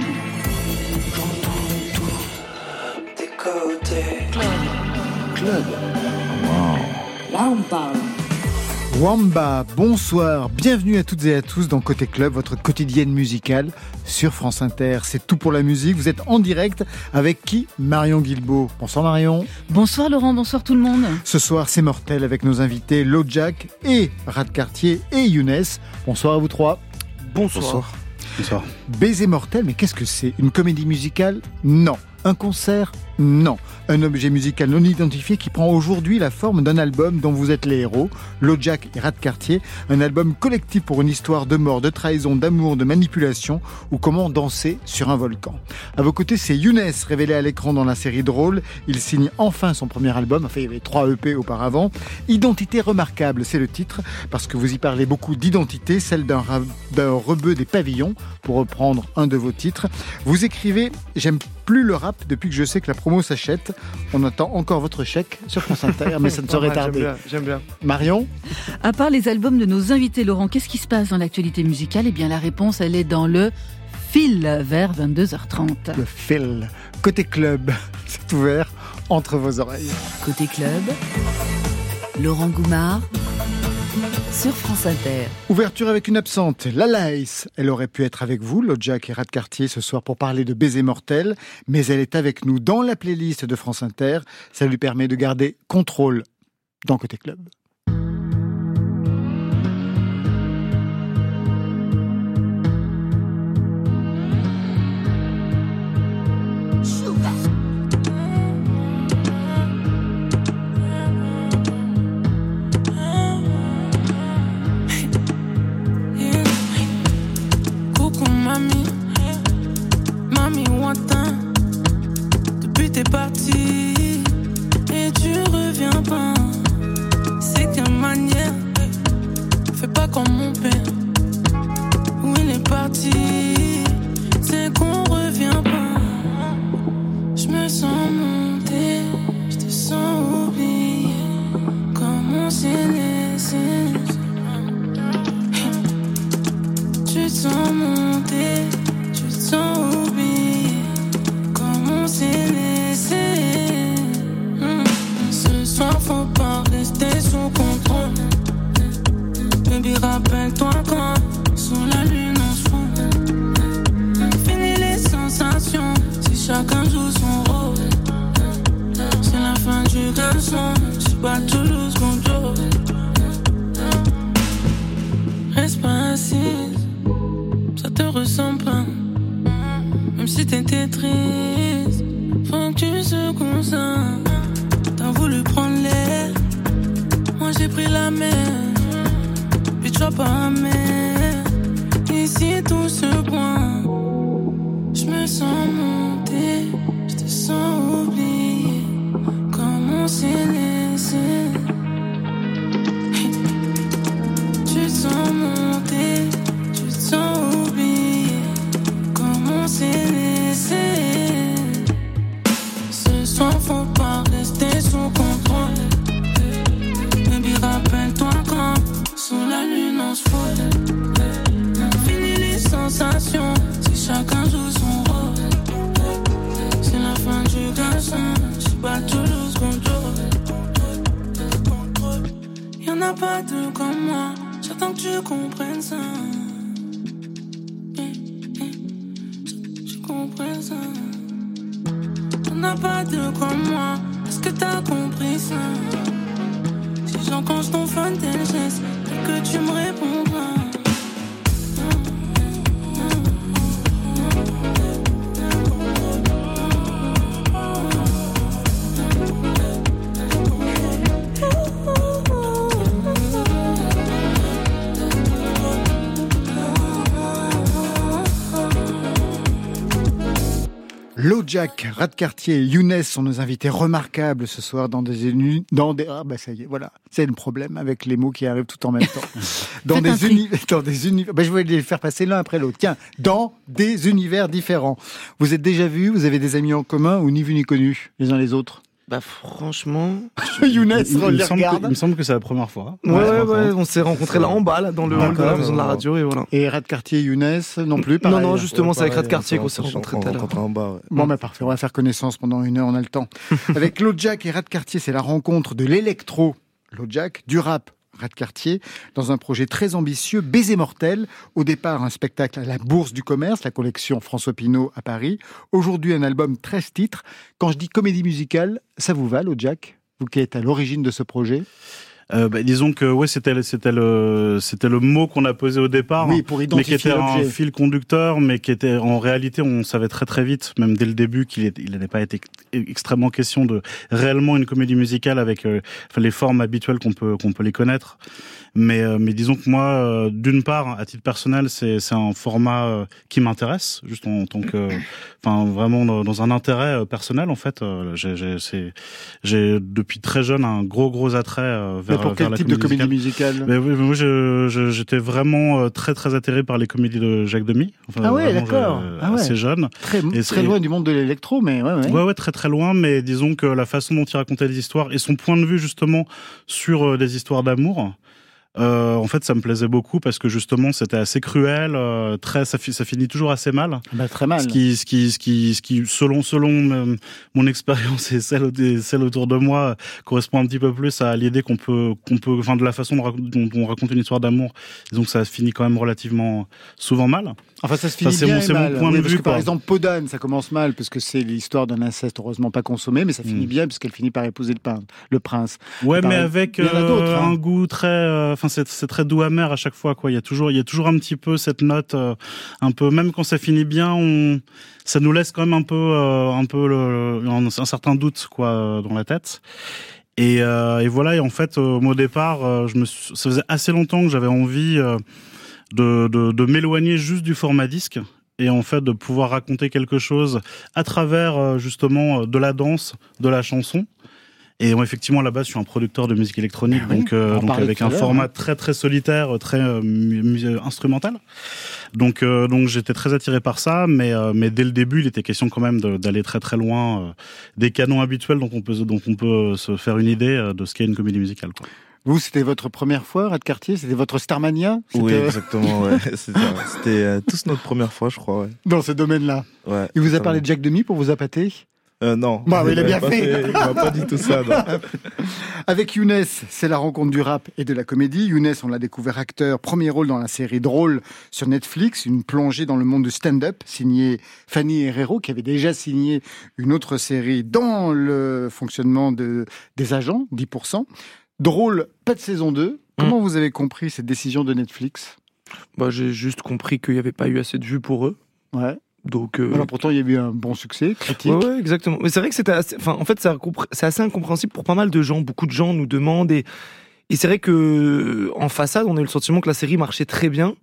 tout. J'entends tout. Des côtés. Club. Club. Wow. Là, on parle. Wamba, bonsoir, bienvenue à toutes et à tous dans Côté Club, votre quotidienne musicale sur France Inter. C'est tout pour la musique. Vous êtes en direct avec qui? Marion Guilbeault. Bonsoir Marion. Bonsoir Laurent, bonsoir tout le monde. Ce soir, c'est mortel avec nos invités Jack et Cartier et Younes. Bonsoir à vous trois. Bonsoir. Bonsoir. Baiser mortel, mais qu'est-ce que c'est? Une comédie musicale? Non. Un concert? Non. Un objet musical non identifié qui prend aujourd'hui la forme d'un album dont vous êtes les héros, Jack et Rat Cartier, un album collectif pour une histoire de mort, de trahison, d'amour, de manipulation ou comment danser sur un volcan. À vos côtés, c'est Younes, révélé à l'écran dans la série Drôle. Il signe enfin son premier album, enfin il y avait trois EP auparavant. Identité remarquable, c'est le titre, parce que vous y parlez beaucoup d'identité, celle d'un rebeu des pavillons, pour reprendre un de vos titres. Vous écrivez J'aime plus le rap depuis que je sais que la promo s'achète. On attend encore votre chèque sur France Inter, mais ça ne saurait tarder. J'aime bien, Marion À part les albums de nos invités, Laurent, qu'est-ce qui se passe dans l'actualité musicale? Eh bien, la réponse, elle est dans le fil vers 22h30. Le fil. Côté club, c'est ouvert entre vos oreilles. Côté club, Laurent Goumard sur France Inter. Ouverture avec une absente, la Laïs. Elle aurait pu être avec vous, Jack et Rat Cartier, ce soir pour parler de baiser mortel, mais elle est avec nous dans la playlist de France Inter. Ça lui permet de garder contrôle dans Côté Club. Jack, Radcartier et Younes sont nos invités remarquables ce soir dans des dans des ah bah ça y est voilà. C'est le problème avec les mots qui arrivent tout en même temps. Dans, des univers dans des univers bah, je voulais les faire passer l'un après l'autre. Tiens dans des univers différents. Vous êtes déjà vus vous avez des amis en commun ou ni vus ni connus les uns les autres? Bah franchement, Younes Il, il les me semble que, regarde. il me semble que c'est la première fois. ouais ouais, ouais, on s'est rencontrés là en bas là dans le hall de la maison de la radio et voilà. Et Red Cartier Younes non plus Non pareil. non justement c'est avec Red Cartier on qu'on s'est rencontrés on tout à l'heure. en bas, ouais. Bon, mais parfait, on va faire connaissance pendant une heure, on a le temps. Avec Claude Jack et Red Cartier, c'est la rencontre de l'électro, Claude Jack, du rap, Red Cartier, dans un projet très ambitieux, Baiser Mortel. Au départ, un spectacle à la Bourse du Commerce, la collection François Pinault à Paris. Aujourd'hui, un album 13 titres. Quand je dis comédie musicale, ça vous va, Claude Jack Vous qui êtes à l'origine de ce projet? Euh, bah, disons que ouais, c'était c'était le c'était le mot qu'on a posé au départ. Oui, pour mais qui était un fil conducteur, mais qui était en réalité, on savait très très vite, même dès le début, qu'il il n'allait pas été extrêmement question de réellement une comédie musicale avec euh, les formes habituelles qu'on peut qu'on peut les connaître. Mais euh, mais disons que moi, euh, d'une part, à titre personnel, c'est c'est un format euh, qui m'intéresse, juste en, tant que, enfin vraiment dans, dans un intérêt personnel en fait. J'ai j'ai depuis très jeune un gros gros attrait euh, Mais pour quel type de comédie musicale. Mais oui, moi, j'étais vraiment euh, très très atterré par les comédies de Jacques Demy. Enfin, Ah ouais, d'accord. Ah ouais. Assez jeune. Très, Et très loin du monde de l'électro, mais ouais, ouais. Ouais, ouais, très très loin. Mais disons que la façon dont il racontait les histoires et son point de vue justement sur euh, des histoires d'amour. Euh, en fait, ça me plaisait beaucoup parce que justement, c'était assez cruel, euh, très, ça, fi- ça finit toujours assez mal. Bah, très mal. Ce qui, ce qui, ce qui, ce qui, selon, selon mon expérience et celle, des- celle autour de moi, correspond un petit peu plus à l'idée qu'on peut, qu'on peut, enfin, de la façon dont, on raconte une histoire d'amour. Que ça finit quand même relativement souvent mal. Enfin, ça se finit bien c'est mon point de vue, que, par exemple, Podane, ça commence mal parce que c'est l'histoire d'un inceste heureusement pas consommé, mais ça finit Mm. bien puisqu'elle finit par épouser le, pin- le prince. Ouais, mais avec euh, hein. un goût très, euh, enfin, c'est, très doux amer à chaque fois, quoi. Il y a toujours, il y a toujours un petit peu cette note, euh, un peu, même quand ça finit bien, on, ça nous laisse quand même un peu, euh, un peu le, le- un, un certain doute, quoi, euh, dans la tête. Et, euh, et voilà. Et en fait, au départ, je me, suis- ça faisait assez longtemps que j'avais envie de, de, de m'éloigner juste du format disque et en fait de pouvoir raconter quelque chose à travers euh, justement euh, de la danse, de la chanson. Et moi, effectivement, à la base, je suis un producteur de musique électronique, Ah oui, donc, euh, donc avec un format hein. très très solitaire, très euh, mu- mu- instrumental. Donc, euh, donc j'étais très attiré par ça, mais euh, mais dès le début, il était question quand même d'aller très très loin euh, des canons habituels dont on peut dont on peut se faire une idée euh, de ce qu'est une comédie musicale. Quoi. Vous, c'était votre première fois, Red Cartier C'était votre Starmania? Oui, C'était exactement, ouais. C'était euh, tous notre première fois, je crois, ouais. Dans ce domaine-là? ouais Il vous a parlé de Jack Demi pour vous appâter? Euh, non. Bah il a bien pas fait. Il m'a pas dit tout ça, non. Avec Younes, c'est la rencontre du rap et de la comédie. Younes, on l'a découvert acteur, premier rôle dans la série Drôle sur Netflix, une plongée dans le monde du stand-up, signé Fanny Herrero, qui avait déjà signé une autre série dans le fonctionnement de, des agents, 10%. Drôle, pas de saison 2. Comment vous avez compris cette décision de Netflix? Bah j'ai juste compris qu'il n'y avait pas eu assez de vues pour eux. Ouais. Donc euh, Alors pourtant, il y a eu un bon succès, critique. Ouais, ouais, exactement. Mais c'est vrai que c'était assez, enfin, en fait, c'est assez incompréhensible pour pas mal de gens. Beaucoup de gens nous demandent et, et c'est vrai que, en façade, on a eu le sentiment que la série marchait très bien.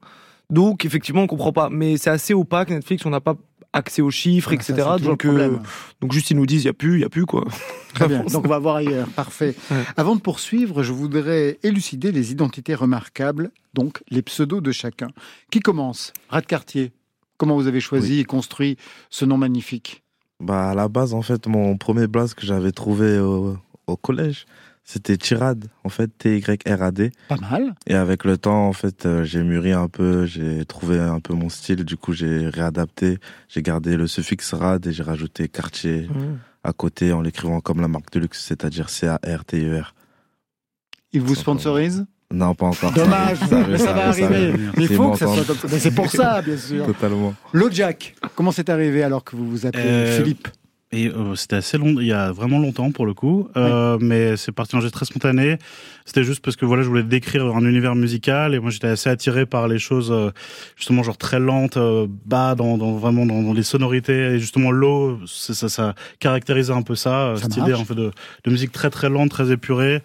Donc, effectivement, on comprend pas. Mais c'est assez opaque, Netflix, on n'a pas accès aux chiffres, Ah, etc. donc, euh, donc, juste, ils nous disent, il y a plus, il y a plus, quoi. Très bien. Donc on va voir ailleurs. Parfait. Ouais. Avant de poursuivre, je voudrais élucider les identités remarquables, donc les pseudos de chacun. Qui commence? Rat Cartier. Comment vous avez choisi et construit ce nom magnifique? Bah, à la base, en fait, mon premier blaze que j'avais trouvé au, au collège, c'était Tirad, en fait, T-Y-R-A-D. Pas mal. Et avec le temps, en fait, euh, j'ai mûri un peu, j'ai trouvé un peu mon style, du coup, j'ai réadapté, j'ai gardé le suffixe rad et j'ai rajouté quartier à côté en l'écrivant comme la marque de luxe, c'est-à-dire C-A-R-T-E-R. Il vous Sympa. sponsorise? Non, pas encore. Dommage, Ça arrive, mais ça va arrive, arriver. arrive. Mais il C'est faut que ça soit comme ça. C'est pour ça, bien sûr. Totalement. Jack, comment c'est arrivé alors que vous vous appelez Euh, Philippe? Et euh, c'était assez long, il y a vraiment longtemps pour le coup, euh, mais c'est parti en geste très spontané. C'était juste parce que voilà, je voulais décrire un univers musical. Et moi j'étais assez attiré par les choses euh, justement genre très lentes, euh, bas dans, dans vraiment dans, dans les sonorités. Et justement l'eau, ça, ça caractérisait un peu ça, euh, Ça cette idée en fait de, de musique très très lente, très épurée.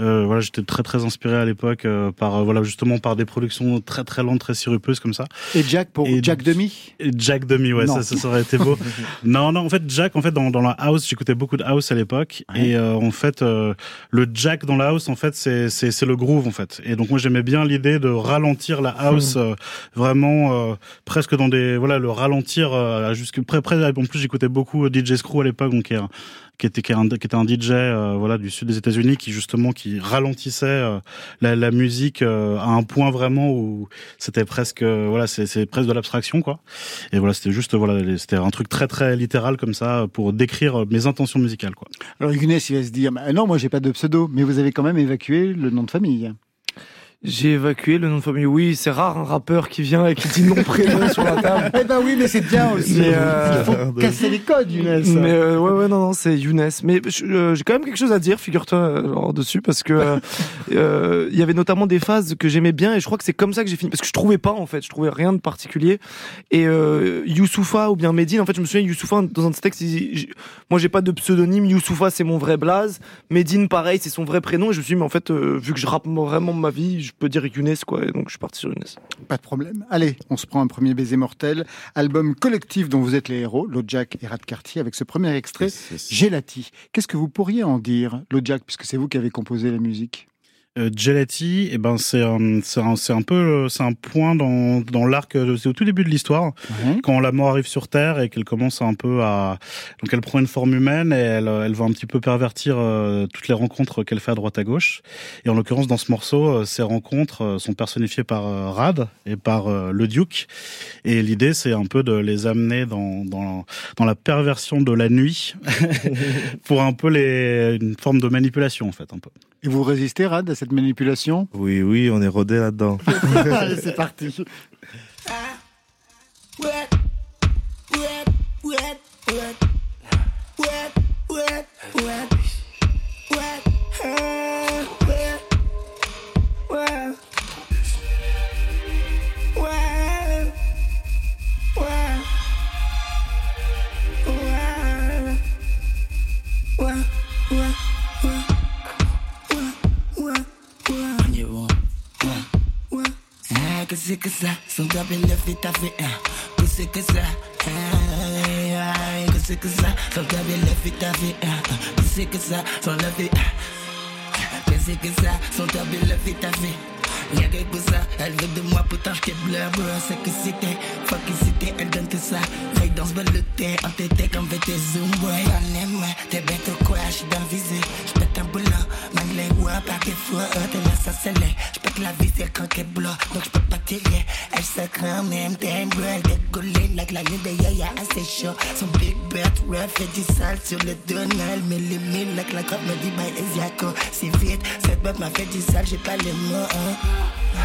Euh, voilà, j'étais très très inspiré à l'époque euh, par euh, voilà justement par des productions très très lentes, très sirupeuses comme ça. Et Jack pour Et- Jack Demi Et Jack Demi, ouais, ça, ça, ça aurait été beau. non, non, en fait, Jack, en fait, dans, dans la house, j'écoutais beaucoup de house à l'époque, Ouais. et euh, en fait, euh, le Jack dans la house, en fait, c'est c'est c'est le groove, en fait. Et donc moi, j'aimais bien l'idée de ralentir la house, euh, vraiment euh, presque dans des voilà, le ralentir euh, jusque près près. En plus, j'écoutais beaucoup DJ Screw à l'époque, donc qui est un, qui était un, DJ euh, voilà du sud des États-Unis qui justement qui ralentissait euh, la, la, musique euh, à un point vraiment où c'était presque voilà c'est presque de l'abstraction quoi. Et voilà c'était juste voilà c'était un truc très très littéral comme ça pour décrire mes intentions musicales quoi. Alors Younes il va se dire bah, non moi j'ai pas de pseudo mais vous avez quand même évacué le nom de famille j'ai évacué le nom de famille. Oui, c'est rare un rappeur qui vient et qui dit non prénom sur la table. Eh ben oui, mais c'est bien aussi. Mais euh... Il faut casser les codes, Younes. Mais euh, ouais, ouais, non, non, c'est Younes. Mais euh, j'ai quand même quelque chose à dire, figure-toi, euh, dessus, parce que euh, il y avait notamment des phases que j'aimais bien et je crois que c'est comme ça que j'ai fini, parce que je trouvais pas en fait, je trouvais rien de particulier. Et euh, Youssoufa ou bien Medine, en fait, je me souviens Youssoufa dans un texte, il, moi j'ai pas de pseudonyme. Youssoufa c'est mon vrai blaze. Medine pareil, c'est son vrai prénom. Et je me suis dit, mais en fait, vu que je rappe vraiment ma vie je peux dire Younes, quoi. Et donc, je suis parti sur Younes. Pas de problème. Allez, on se prend un premier baiser mortel. Album collectif dont vous êtes les héros, Jack et Rat Cartier, avec ce premier extrait, Gelati. Qu'est-ce que vous pourriez en dire, Jack, puisque c'est vous qui avez composé la musique? Euh, Gelati, eh ben c'est un, c'est un, un, peu c'est un point dans, dans l'arc, c'est au tout début de l'histoire, quand la mort arrive sur Terre et qu'elle commence un peu à donc elle prend une forme humaine et elle, elle va un petit peu pervertir euh, toutes les rencontres qu'elle fait à droite à gauche. Et en l'occurrence dans ce morceau, euh, ces rencontres euh, sont personnifiées par Rad et par le Duke. Et l'idée c'est un peu de les amener dans dans, dans la perversion de la nuit pour un peu les une forme de manipulation en fait un peu. Et vous résistez, Rad, à cette manipulation? Oui, oui, on est rodé là-dedans. Allez, c'est parti. c'est que ça Son job il le fait ta fait Que c'est que ça Que c'est que ça Son job il le fait ta fait Que c'est que ça Son le fait Que c'est que ça Son job il le fait ta fait Y'a que pour ça, elle veut de moi pourtant j't'ai bleu, bro C'est que c'était, fuck que c'était, elle donne que ça. Veille dans ce bel thé, en tété comme tes zoom, boy Y'en aime, t'es bête ou quoi, j'suis dans le visé. J'pète un boulot, les ouais, pas que fois, t'es là ça scellé J'pète la visée quand t'es bloc, donc j'peux pas tirer. Elle se craint même, bro, elle décollée Like la lune de yaya, assez chaud. Son big bird, rough, fait du sale sur le donal Mais les mille, la cop me dit, bye, Eziako C'est vite, cette meuf m'a fait du sale, j'ai pas les mots, hein.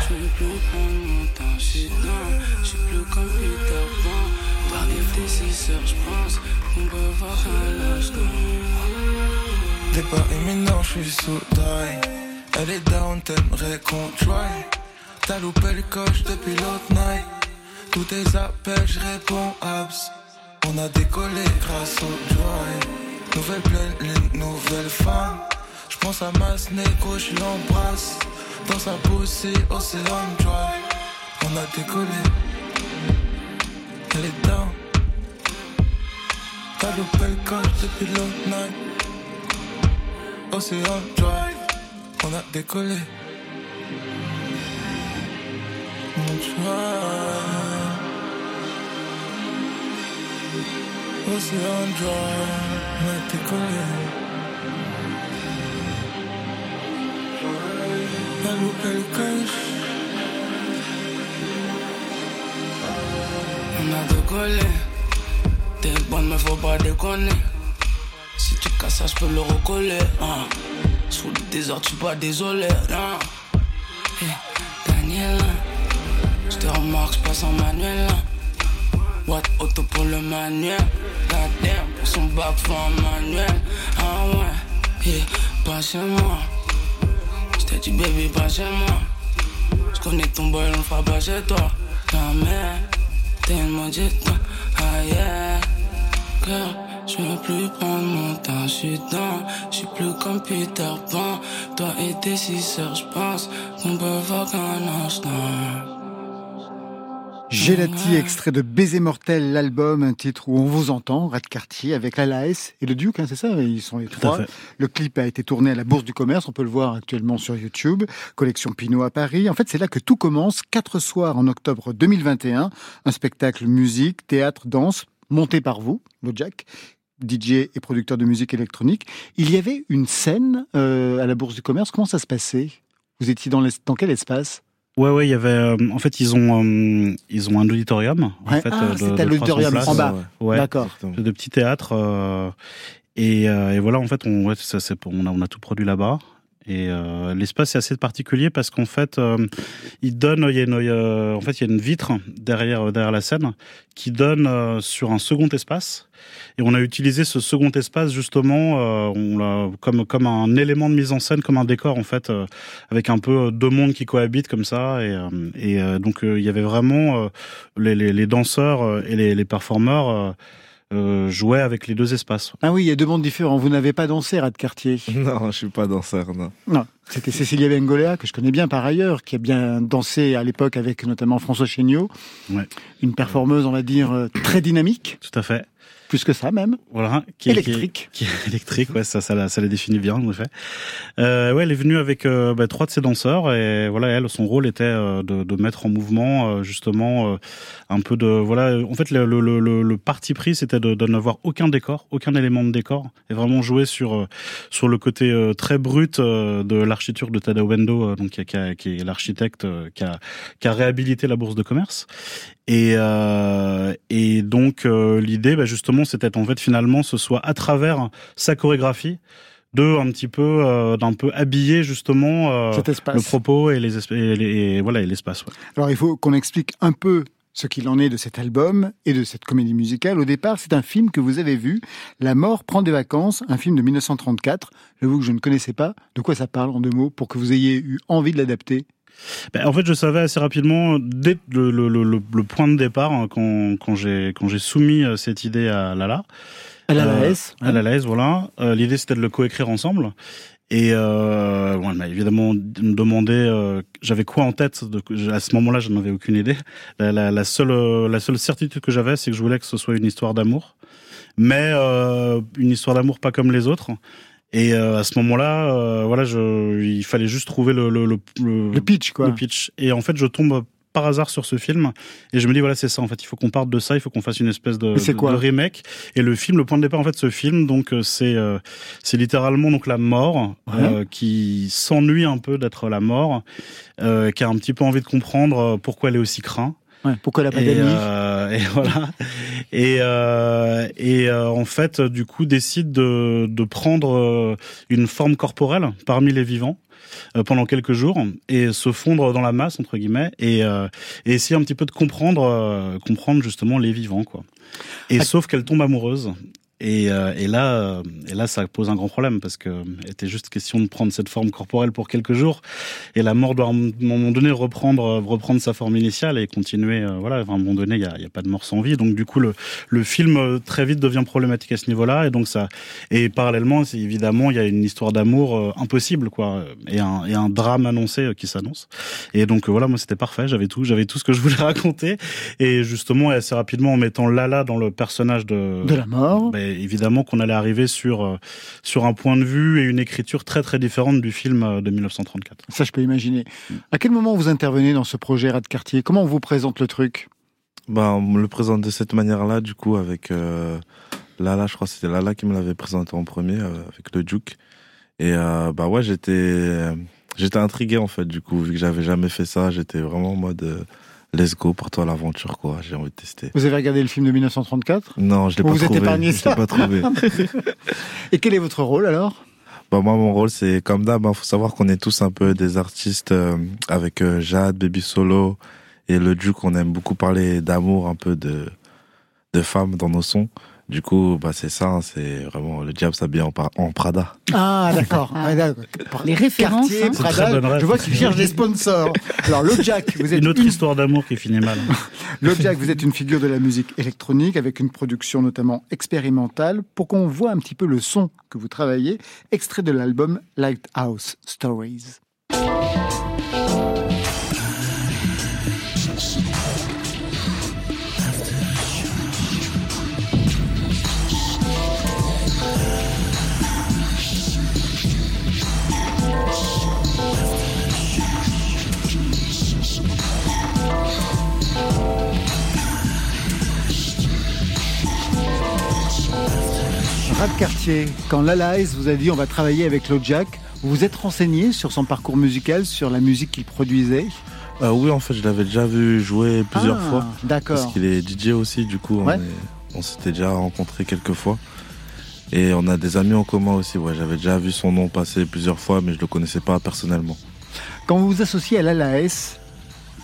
Je veux plus prendre mon temps, j'suis dans, j'suis plus comme Peter Pan. Par des déciseurs, j'pense qu'on peut voir un lâche Départ imminent, j'suis sous taille. Elle est down, t'aimerais qu'on try. T'as loupé le coche depuis l'autre night. Tous tes appels, j'réponds abs. On a décollé grâce au joy. Nouvelle pleine nouvelle femme. J'pense à ma négo, j'l'embrasse. Dans sa poussée, Océan Drive. On a décollé. Elle est down. T'as loupé le coche depuis l'autre night. Océan Drive. On a décollé. On drive. Océan Drive. On a décollé. On a décollé. T'es bonne, mais faut pas déconner. Casses ça, je peux le recoller. Hein. Sous le désordre, tu pas désolé. Hein. Daniel, je te remarque, je passe en manuel. What auto pour le manuel. Goddamn, pour son bac, en manuel. Ah ouais, yeah, pas chez moi. J't'ai dit, baby, pas chez moi. J'connais ton boy, on fera pas chez toi. Jamais, tellement dit toi. Ah yeah, girl. Plus mon temps, j'suis dans, j'suis plus comme Peter Pan. Toi et tes six sœurs, j'pense qu'on peut voir qu'un instant. Gelati, extrait de Baiser mortel, l'album, un titre où on vous entend, Rat Cartier, avec la Laes et le Duke, hein, c'est ça Ils sont les trois. Le clip a été tourné à la Bourse du Commerce, on peut le voir actuellement sur YouTube, collection Pinot à Paris. En fait, c'est là que tout commence, quatre soirs en octobre 2021, un spectacle musique, théâtre, danse, monté par vous, le Jack, DJ et producteur de musique électronique. Il y avait une scène euh, à la Bourse du Commerce. Comment ça se passait? Vous étiez dans, l'es- dans quel espace? Ouais, ouais, il y avait. euh, en fait, ils ont, euh, ils ont un auditorium. En Ouais. fait, Ah, euh, c'est à de 300 l'auditorium, en bas. Ouais. D'accord. De petits théâtres. euh, et, euh, et voilà, en fait, on, ouais, ça, c'est pour- on, a, on a tout produit là-bas. Et euh, l'espace est assez particulier parce qu'en fait, euh, il donne, il y a une, euh, en fait, il y a une vitre derrière derrière la scène qui donne euh, sur un second espace. Et on a utilisé ce second espace justement, euh, on l'a comme comme un élément de mise en scène, comme un décor en fait, euh, avec un peu deux mondes qui cohabitent comme ça. Et, euh, et euh, donc euh, il y avait vraiment euh, les, les, les danseurs euh, et les, les performeurs. Euh, jouaient avec les deux espaces. Ah oui, il y a deux mondes différents. Vous n'avez pas dansé, Rat Cartier Non, je suis pas danseur, non. Non, c'était Cécilia Bengoléa, que je connais bien par ailleurs, qui a bien dansé à l'époque avec notamment François Chéniaud. Ouais. Une performeuse, on va dire, euh, très dynamique, Tout à fait. Plus que ça même. Voilà. Qui, Électrique. Qui, qui est électrique, ouais, ça, ça, ça les définit bien, en effet. Euh, ouais, elle est venue avec euh, bah, trois de ses danseurs et voilà, elle, son rôle était euh, de, de mettre en mouvement euh, justement euh, un peu de voilà. En fait, le, le, le, le parti pris, c'était de, de n'avoir aucun décor, aucun élément de décor, et vraiment jouer sur sur le côté euh, très brut euh, de l'architecture de Tadao Endo, euh, donc qui, qui, qui est l'architecte euh, qui a qui a réhabilité la bourse de commerce. Et, euh, et donc euh, l'idée, bah, justement, c'était en fait finalement ce soit à travers sa chorégraphie de un petit peu euh, d'un peu habiller justement euh, le propos et les et, les- et voilà et l'espace. Ouais. Alors il faut qu'on explique un peu ce qu'il en est de cet album et de cette comédie musicale. Au départ, c'est un film que vous avez vu, La mort prend des vacances, un film de 1934. J'avoue que je ne connaissais pas. De quoi ça parle en deux mots pour que vous ayez eu envie de l'adapter Ben, en fait, je savais assez rapidement dès le, le, le, le- le point de départ hein, quand quand j'ai soumis euh, cette idée à Lala. À la Euh, LAS, à la LAS, voilà. Euh, L'idée, c'était de le coécrire ensemble. Et euh, bon, elle m'a évidemment demandé, euh, j'avais quoi en tête de, À ce moment-là, je n'en avais aucune idée. La, la, la seule, la seule certitude que j'avais, c'est que je voulais que ce soit une histoire d'amour, mais euh, une histoire d'amour pas comme les autres. Et euh, à ce moment-là, euh, voilà, je, il fallait juste trouver le, le, le, le- le pitch quoi. le pitch. Et en fait, je tombe par hasard sur ce film et je me dis voilà c'est ça en fait il faut qu'on parte de ça il faut qu'on fasse une espèce de, de- quoi de remake et le film le point de départ en fait ce film donc euh, c'est euh, c'est littéralement donc la mort euh, qui s'ennuie un peu d'être la mort euh, qui a un petit peu envie de comprendre pourquoi elle est aussi crainte Ouais, pourquoi la et, euh, et voilà. Et, euh, et euh, en fait, du coup, décide de, de prendre une forme corporelle parmi les vivants pendant quelques jours et se fondre dans la masse entre guillemets et, euh, et essayer un petit peu de comprendre euh, comprendre justement les vivants quoi. Et Ah. sauf qu'elle tombe amoureuse. Et, euh, et là, euh, et là, ça pose un grand problème parce que il était juste question de prendre cette forme corporelle pour quelques jours, et la mort doit à un moment donné reprendre, euh, reprendre sa forme initiale et continuer. euh, voilà, à un moment donné, il y a, y a pas de mort sans vie. Donc du coup, le, le film euh, très vite devient problématique à ce niveau-là, et donc ça. Et parallèlement, évidemment, il y a une histoire d'amour euh, impossible, quoi, et un, et un drame annoncé euh, qui s'annonce. Et donc euh, voilà, moi c'était parfait, j'avais tout, j'avais tout ce que je voulais raconter, et justement, et assez rapidement, en mettant Lala dans le personnage de De la mort. ben, évidemment qu'on allait arriver sur euh, sur un point de vue et une écriture très très différente du film euh, de 1934. Ça, je peux imaginer. À quel moment vous intervenez dans ce projet Rat Cartier Comment on vous présente le truc? Bah, on me le présente de cette manière-là, du coup, avec euh, Lala, je crois que c'était Lala qui me l'avait présenté en premier, euh, avec le Duke. Et euh, bah ouais, j'étais j'étais intrigué en fait, du coup, vu que j'avais jamais fait ça, j'étais vraiment en mode euh, let's go, pour toi l'aventure, quoi, j'ai envie de tester. Vous avez regardé le film de 1934 Non, je l'ai pas vous êtes trouvé. épargné je l'ai pas trouvé. Et quel est votre rôle alors? Bah moi mon rôle c'est comme d'hab, il faut savoir qu'on est tous un peu des artistes euh, avec euh, Jade, Baby Solo et le Duke, on aime beaucoup parler d'amour, un peu de de femmes dans nos sons. Du coup, bah c'est ça, c'est vraiment le diable s'habille en, en Prada. Ah, d'accord. Ah. Ah. Les références, Cartier, hein. Prada, je vois qu'il cherche des sponsors. Alors, le Jack, vous êtes Une autre une histoire d'amour qui finit mal. Le Jack, vous êtes une figure de la musique électronique avec une production notamment expérimentale. Pour qu'on voit un petit peu le son que vous travaillez, extrait de l'album Lighthouse Stories. Rap de quartier, quand Lala S vous a dit on va travailler avec Lojack, vous vous êtes renseigné sur son parcours musical, sur la musique qu'il produisait? Euh, oui, en fait, je l'avais déjà vu jouer plusieurs ah, fois. D'accord. Parce qu'il est DJ aussi, du coup, on s'était déjà rencontrés quelques fois. Et on a des amis en commun aussi. J'avais déjà vu son nom passer plusieurs fois, mais je le connaissais pas personnellement. Quand vous vous associez à Lala S,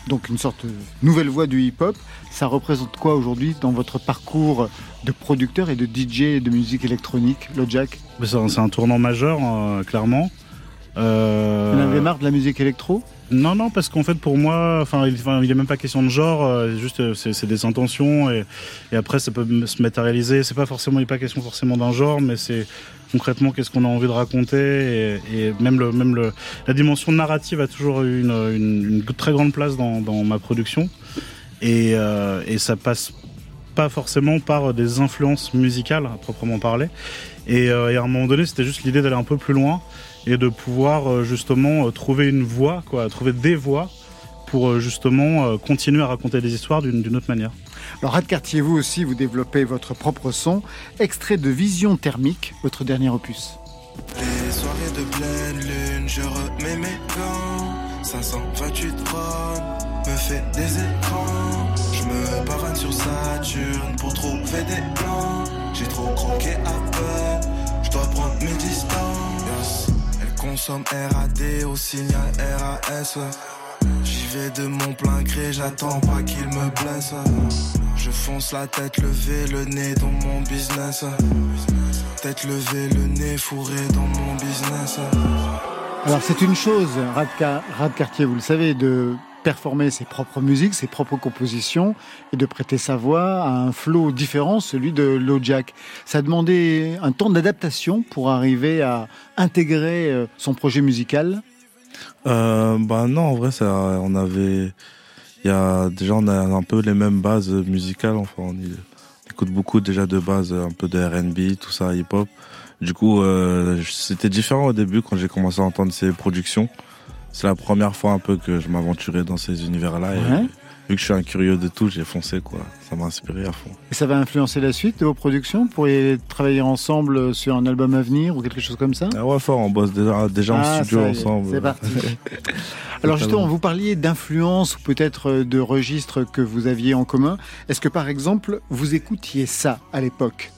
donc une sorte de nouvelle voix du hip-hop, ça représente quoi aujourd'hui dans votre parcours de producteur et de DJ de musique électronique, Jack Mais C'est un, tournant majeur, euh, clairement. Euh, Vous en avez marre de la musique électro? Non, non, parce qu'en fait, pour moi, enfin, il, enfin, il est même pas question de genre. euh, juste, c'est des intentions et, et après, ça peut se matérialiser. C'est pas forcément, il n'est pas question forcément d'un genre, mais c'est concrètement qu'est-ce qu'on a envie de raconter et, et même le, même le, la dimension narrative a toujours eu une, une, une très grande place dans, dans ma production et, euh, et ça passe pas forcément par des influences musicales à proprement parler. Et, euh, et à un moment donné, c'était juste l'idée d'aller un peu plus loin et de pouvoir euh, justement euh, trouver une voie, quoi, trouver des voies pour euh, justement euh, continuer à raconter des histoires d'une autre manière. Alors, Rad Cartier, vous aussi, vous développez votre propre son, extrait de Vision thermique, votre dernier opus. Les soirées de pleine lune, je remets mes gants. 528 Ron me fait des écrans. Sur Saturne pour trouver des plans. J'ai trop croqué Apple, je dois prendre mes distances. Elle consomme RAD au signal RAS. J'y vais de mon plein gré, j'attends pas qu'il me blesse. Je fonce la tête levée, le nez dans mon business. Tête levée, le nez fourré dans mon business. Alors, c'est une chose, Rad, Ca- Rad Cartier, vous le savez, de performer ses propres musiques, ses propres compositions et de prêter sa voix à un flow différent, celui de Jack. Ça a demandé un temps d'adaptation pour arriver à intégrer euh, son projet musical. Euh, bah non, en vrai, ça, on avait, il y a déjà on a un peu les mêmes bases musicales. Enfin, on, on écoute beaucoup déjà de bases, un peu de R&B, tout ça, hip-hop. Du coup, euh, c'était différent au début quand j'ai commencé à entendre ces productions. C'est la première fois un peu que je m'aventurais dans ces univers-là. Ouais. vu que je suis un curieux de tout, j'ai foncé quoi. Ça m'a inspiré à fond. Et ça va influencer la suite de vos productions? Vous pourriez travailler ensemble sur un album à venir ou quelque chose comme ça? Ah ouais, fort, on bosse déjà, déjà Ah, en studio y est, ensemble. C'est parti. Alors justement, vous parliez d'influence ou peut-être de registres que vous aviez en commun. Est-ce que par exemple, vous écoutiez ça à l'époque?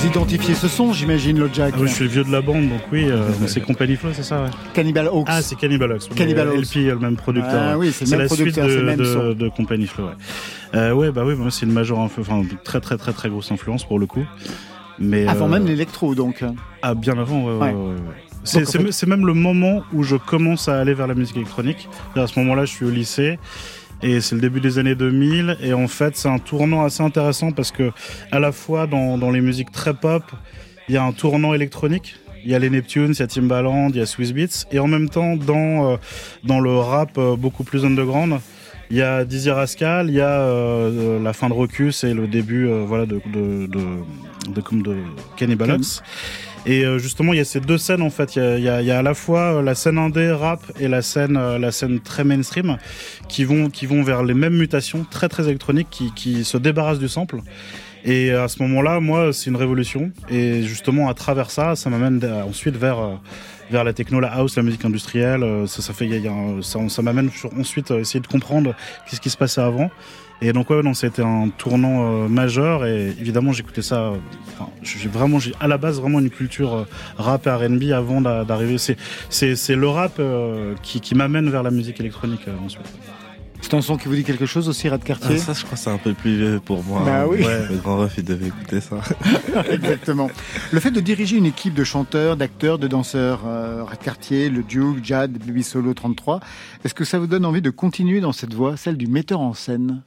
Vous identifiez ce son, j'imagine, le Jack. Ah oui, je suis le vieux de la bande, donc oui, euh, c'est Company Flow, c'est ça, ouais. Cannibal Hawks. Ah, c'est Cannibal Ox. Cannibal Le Ox. LP, le même producteur. Ah oui, c'est le même la producteur, suite c'est de, même son. de Company Flow, ouais. Euh, ouais, bah oui, moi, c'est une majeure, enfin, très, très, très, très grosse influence pour le coup. Mais, Avant euh, même l'électro, donc. Ah, bien avant, ouais, ouais, Ouais. ouais, ouais. C'est Donc, en c'est fait- me- c'est même le moment où je commence à aller vers la musique électronique. À ce moment-là, je suis au lycée. Et c'est le début des années 2000. Et en fait, c'est un tournant assez intéressant parce que, à la fois dans, dans les musiques très pop, il y a un tournant électronique. Il y a les Neptunes, il y a Timbaland, il y a Swiss Beats. Et en même temps, dans, euh, dans le rap euh, beaucoup plus underground, il y a Dizzy Rascal, il y a euh, euh, la fin de Rocus et le début euh, voilà, de, de, de, de, de Ox. Et euh, justement, il y a ces deux scènes en fait. Il y a, à la fois euh, la scène indé rap et la scène, euh, la scène très mainstream qui vont, qui vont vers les mêmes mutations très très électroniques qui, qui se débarrassent du sample. Et à ce moment-là, moi, c'est une révolution. Et justement, à travers ça, ça m'amène ensuite vers euh, vers la techno, la house, la musique industrielle. Euh, Ça, ça fait, ça, ça m'amène ensuite essayer de comprendre qu'est-ce qui se passait avant. Et donc ouais, non, c'était un tournant euh, majeur. Et évidemment, j'écoutais ça. euh, j'ai vraiment, j'ai à la base vraiment une culture euh, rap et R&B avant d'a- d'arriver. C'est c'est le rap qui qui m'amène vers la musique électronique ensuite. C'est un son qui vous dit quelque chose aussi, Rad Ah, Cartier ça, je crois que c'est un peu plus vieux pour moi. Bah oui. Ouais, le grand ref, il devait écouter ça. Exactement. Le fait de diriger une équipe de chanteurs, d'acteurs, de danseurs, euh, Rad Cartier, le Duke, Jad, Baby Solo 33, est-ce que ça vous donne envie de continuer dans cette voie, celle du metteur en scène?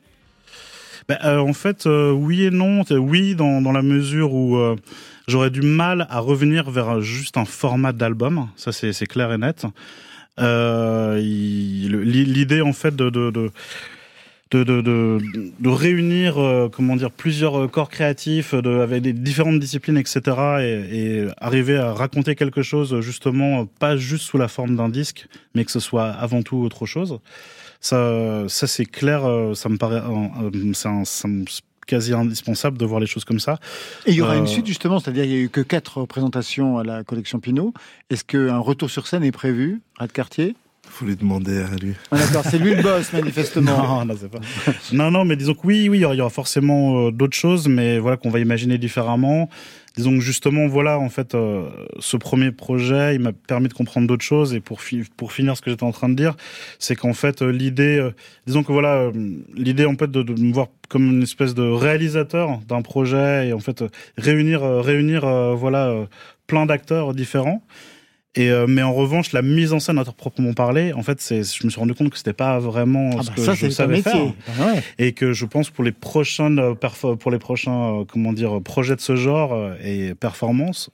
Ben, euh, en fait, euh, oui et non. Euh, Oui, dans, dans la mesure où euh, j'aurais du mal à revenir vers juste un format d'album. Ça, c'est clair et net. Euh, L'idée, en fait, de, de, de, de, de, de, réunir, euh, comment dire, plusieurs corps créatifs de, avec des différentes disciplines, etc. Et, et arriver à raconter quelque chose, justement, pas juste sous la forme d'un disque, mais que ce soit avant tout autre chose. Ça, ça c'est clair, euh, ça me paraît, euh, euh, quasi indispensable de voir les choses comme ça. Et il y aura Euh, une suite justement, c'est-à-dire il y a eu que quatre représentations à la collection Pinot. Est-ce qu'un retour sur scène est prévu, Rat Cartier Faut lui demander à lui. Ah, D'accord, c'est lui le boss manifestement. Non, non, c'est pas. non, non, mais disons que oui, oui, il y aura- il y aura forcément euh, d'autres choses, mais voilà qu'on va imaginer différemment. Disons que justement, voilà, en fait, euh, ce premier projet, il m'a permis de comprendre d'autres choses. Et pour pour finir, ce que j'étais en train de dire, c'est qu'en fait, euh, l'idée, euh, disons que voilà, euh, l'idée en fait de, de me voir comme une espèce de réalisateur d'un projet et en fait euh, réunir, réunir, voilà, plein d'acteurs différents. Et euh, mais en revanche, la mise en scène à proprement parler, en fait, c'est, je me suis rendu compte que c'était pas vraiment Ah ce bah que ça, je savais faire Ah ouais. et que je pense pour les prochaines euh, pour les prochains euh, comment dire projets de ce genre euh, et performances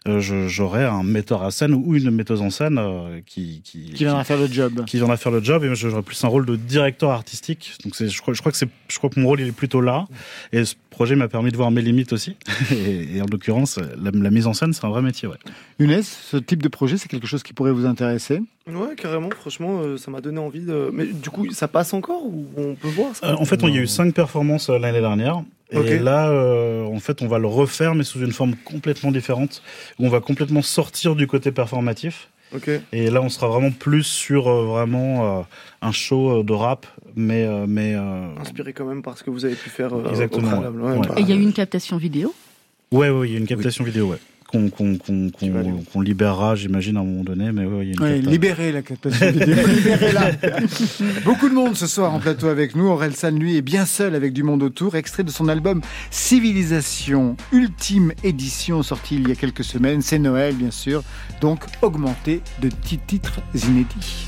euh, j'aurai un metteur à scène ou une metteuse en scène euh, qui qui Qui viendra faire le job. qui viendra faire le job et moi, j'aurai plus un rôle de directeur artistique. Donc c'est je crois je crois que c'est je crois que mon rôle il est plutôt là. Et ce projet m'a permis de voir mes limites aussi. Et, et en l'occurrence la, la mise en scène c'est un vrai métier ouais. Younes, ce type de projet, c'est quelque chose qui pourrait vous intéresser? Ouais, carrément, franchement, euh, ça m'a donné envie de. Mais du coup, ça passe encore ou on peut voir ça Euh, en fait, il y a eu cinq performances euh, l'année dernière. Et là, euh, en fait, on va le refaire, mais sous une forme complètement différente. Où on va complètement sortir du côté performatif. Ok. Et là, on sera vraiment plus sur euh, vraiment euh, un show de rap, mais euh, mais euh, Inspiré quand même par ce que vous avez pu faire euh, Exactement, au préalable. ouais. Ouais, Ouais. bah, Et il y a eu une captation vidéo? ouais, ouais, il y a une captation vidéo, ouais, qu'on libérera, j'imagine, à un moment donné. Mais ouais, il y a une Ouais, capta- libérez la captation vidéo, libérez-la. Beaucoup de monde ce soir en plateau avec nous. Aurel San, lui, est bien seul avec du monde autour. Extrait de son album Civilisation, ultime édition, sorti il y a quelques semaines. C'est Noël, bien sûr. Donc, augmenté de petits titres inédits.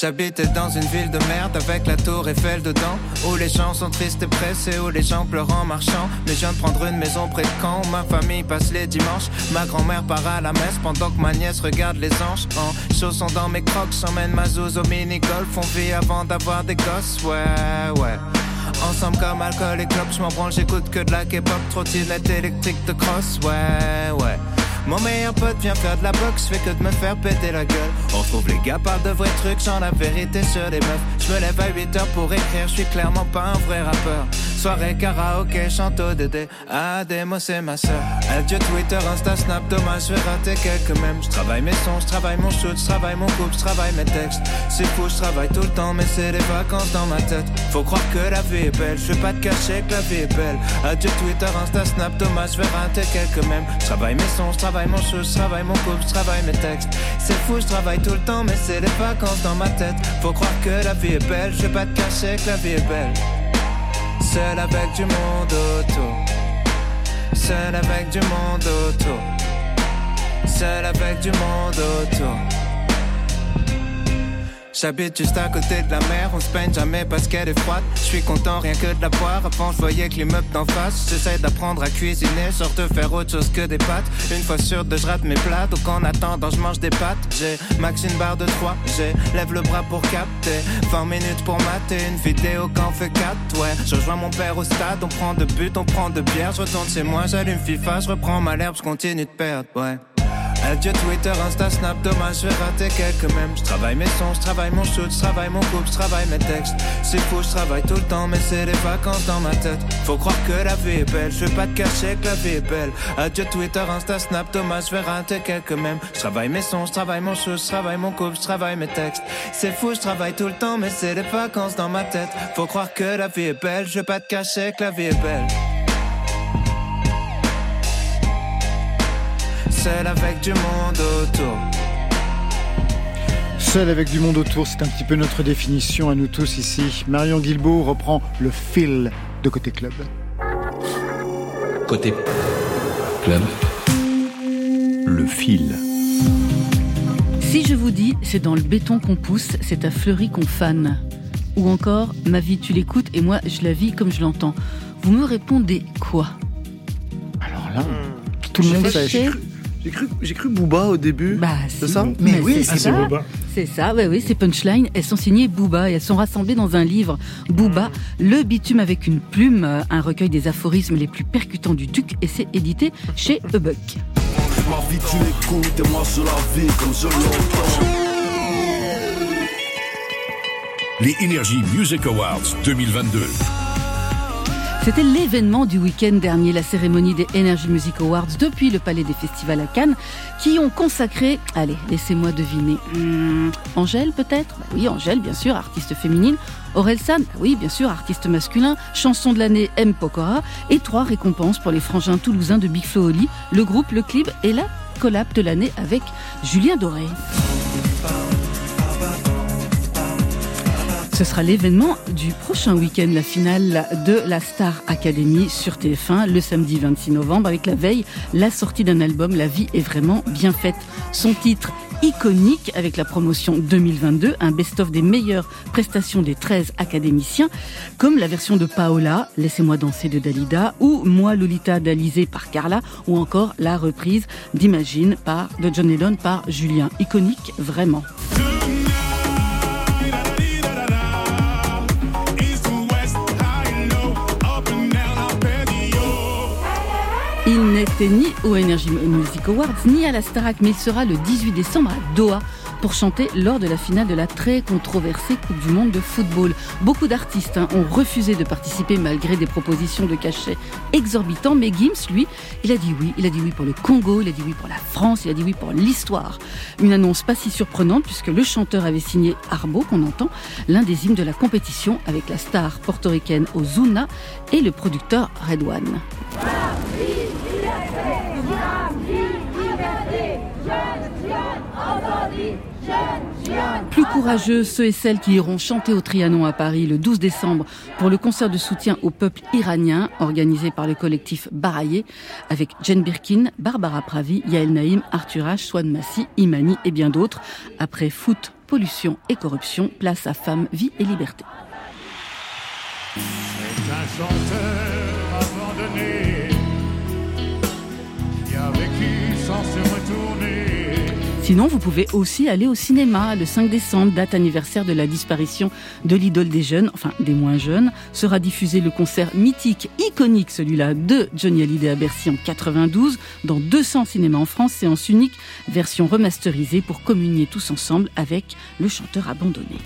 J'habitais dans une ville de merde avec la tour Eiffel dedans Où les gens sont tristes et pressés, où les gens pleurent en marchant. Mais je viens de prendre une maison près de où ma famille passe les dimanches. Ma grand-mère part à la messe pendant que ma nièce regarde les anges. En chaussons dans mes crocs, j'emmène ma zouze au mini-golf. On vit avant d'avoir des gosses, ouais, ouais. Ensemble comme alcool et clope, je m'en branle, j'écoute que de la K-pop, trottinette électrique de cross, ouais, ouais. Mon meilleur pote vient faire de la boxe, fait que de me faire péter la gueule. On trouve les gars parlent de vrais trucs, genre la vérité sur les meufs. Je me lève à 8 heures pour écrire, je suis clairement pas un vrai rappeur. Soirée karaoké, chante au Dédé. Ah, moi c'est ma soeur. Adieu Twitter, Insta, Snap, dommage, je vais rater quelques mèmes. Je travaille mes sons, je travaille mon shoot, je travaille mon couple, je travaille mes textes. C'est fou, je travaille tout le temps, mais c'est les vacances dans ma tête. Faut croire que la vie est belle, je vais pas te cacher que la vie est belle. Adieu Twitter, Insta, Snap, dommage, je vais rater quelques mèmes. Je travaille mes sons, je travaille mon shoot, je travaille mon couple, je travaille mes textes. C'est fou, je travaille tout le temps, mais c'est les vacances dans ma tête. Faut croire que la vie est belle, je vais pas te cacher que la vie est belle. Seul avec du monde autour. Seul avec du monde autour. Seul avec du monde autour. J'habite juste à côté de la mer, on se peigne jamais parce qu'elle est froide. Je suis content rien que de la boire, avant je voyais que l'immeuble d'en face. J'essaie d'apprendre à cuisiner, genre de faire autre chose que des pâtes. Une fois sûr de je rate mes plats, donc en attendant je mange des pâtes. J'ai max une barre de 3, j'ai lève le bras pour capter. 20 minutes pour mater une vidéo quand fait 4, ouais. Je rejoins mon père au stade, on prend de but, on prend de bière. Je retourne chez moi, j'allume FIFA, je reprends ma l'herbe, je continue de perdre, ouais. Adieu Twitter, Insta, Snap, dommage, je vais rater quelques mèmes. Je travaille mes sons, je travaille mon shoot, je travaille mon couple, je travaille mes textes. C'est fou, je travaille tout le temps, mais c'est les vacances dans ma tête. Faut croire que la vie est belle, je vais pas te cacher que la vie est belle. Adieu Twitter, Insta, Snap, dommage, je vais rater quelques mèmes. Je travaille mes sons, je travaille mon shoot, je travaille mon couple, je travaille mes textes. C'est fou, je travaille tout le temps, mais c'est les vacances dans ma tête. Faut croire que la vie est belle, je vais pas te cacher que la vie est belle. Seul avec du monde autour. Seul avec du monde autour, c'est un petit peu notre définition à nous tous ici. Marion Guilbault reprend le fil de Côté Club. Côté club. Le fil. Si je vous dis c'est dans le béton qu'on pousse, c'est à Fleury qu'on fane. Ou encore, ma vie tu l'écoutes et moi je la vis comme je l'entends. Vous me répondez quoi? Alors là, tout le monde sait. J'ai cru, j'ai cru Booba au début. Bah, c'est si. ça Mais oui, c'est ça. Booba. C'est ça, ouais, oui, ces punchlines, elles sont signées Booba et elles sont rassemblées dans un livre. Booba, le bitume avec une plume, euh, un recueil des aphorismes les plus percutants du Duc et c'est édité chez Ebuck. Ma vie tu l'écoutes et moi je la vis comme je l'entends. Les Energy Music Awards 2022. C'était l'événement du week-end dernier, la cérémonie des Energy Music Awards depuis le Palais des Festivals à Cannes, qui ont consacré, allez, laissez-moi deviner, hmm, Angèle peut-être? Bah Oui, Angèle, bien sûr, artiste féminine. Aurel San Bah Oui, bien sûr, artiste masculin. Chanson de l'année M. Pokora. Et trois récompenses pour les frangins toulousains de Big Flo Oli, le groupe, le clip et la collab de l'année avec Julien Doré. Ce sera l'événement du prochain week-end, la finale de la Star Academy sur TF1 le samedi 26 novembre avec la veille, la sortie d'un album La vie est vraiment bien faite. Son titre iconique avec la promotion 2022, un best-of des meilleures prestations des 13 académiciens, comme la version de Paola, Laissez-moi danser de Dalida, ou Moi Lolita d'Alizé par Carla, ou encore la reprise d'Imagine par, de John Lennon par Julien. Iconique, vraiment. N'était ni au Energy Music Awards ni à la Starac, mais il sera le 18 décembre à Doha pour chanter lors de la finale de la très controversée Coupe du Monde de football. Beaucoup d'artistes hein, ont refusé de participer malgré des propositions de cachets exorbitants, mais Gims, lui, il a dit oui. Il a dit oui pour le Congo, il a dit oui pour la France, il a dit oui pour l'histoire. Une annonce pas si surprenante puisque le chanteur avait signé Arbo, qu'on entend, l'un des hymnes de la compétition avec la star portoricaine Ozuna et le producteur Red One. Plus courageux, ceux et celles qui iront chanter au Trianon à Paris le 12 décembre pour le concert de soutien au peuple iranien organisé par le collectif Baraye avec Jen Birkin, Barbara Pravi, Yael Naïm, Arthur H, Swan Massi, Imani et bien d'autres. Après foot, pollution et corruption, place à femmes, vie et liberté. Sinon, vous pouvez aussi aller au cinéma le 5 décembre, date anniversaire de la disparition de l'idole des jeunes, enfin des moins jeunes. Sera diffusé le concert mythique, iconique celui-là, de Johnny Hallyday à Bercy en 92, dans 200 cinémas en France, séance unique, version remasterisée pour communier tous ensemble avec le chanteur abandonné.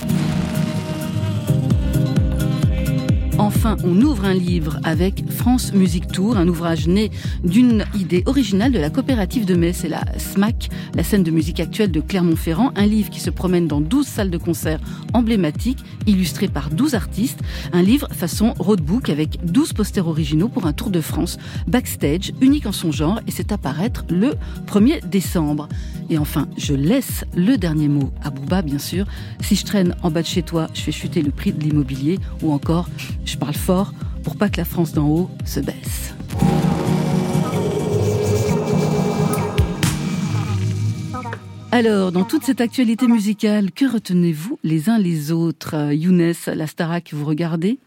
Enfin, on ouvre un livre avec France Music Tour, un ouvrage né d'une idée originale de la coopérative de Metz, c'est la SMAC, la scène de musique actuelle de Clermont-Ferrand, un livre qui se promène dans 12 salles de concert emblématiques, illustré par 12 artistes, un livre façon roadbook avec 12 posters originaux pour un tour de France, backstage, unique en son genre, et c'est à paraître le 1er décembre. Et enfin, je laisse le dernier mot à Booba, bien sûr. Si je traîne en bas de chez toi, je fais chuter le prix de l'immobilier, ou encore, je parle fort pour pas que la France d'en haut se baisse. Alors, dans toute cette actualité musicale, que retenez-vous les uns les autres? Euh, Younes, la Starac, vous regardez?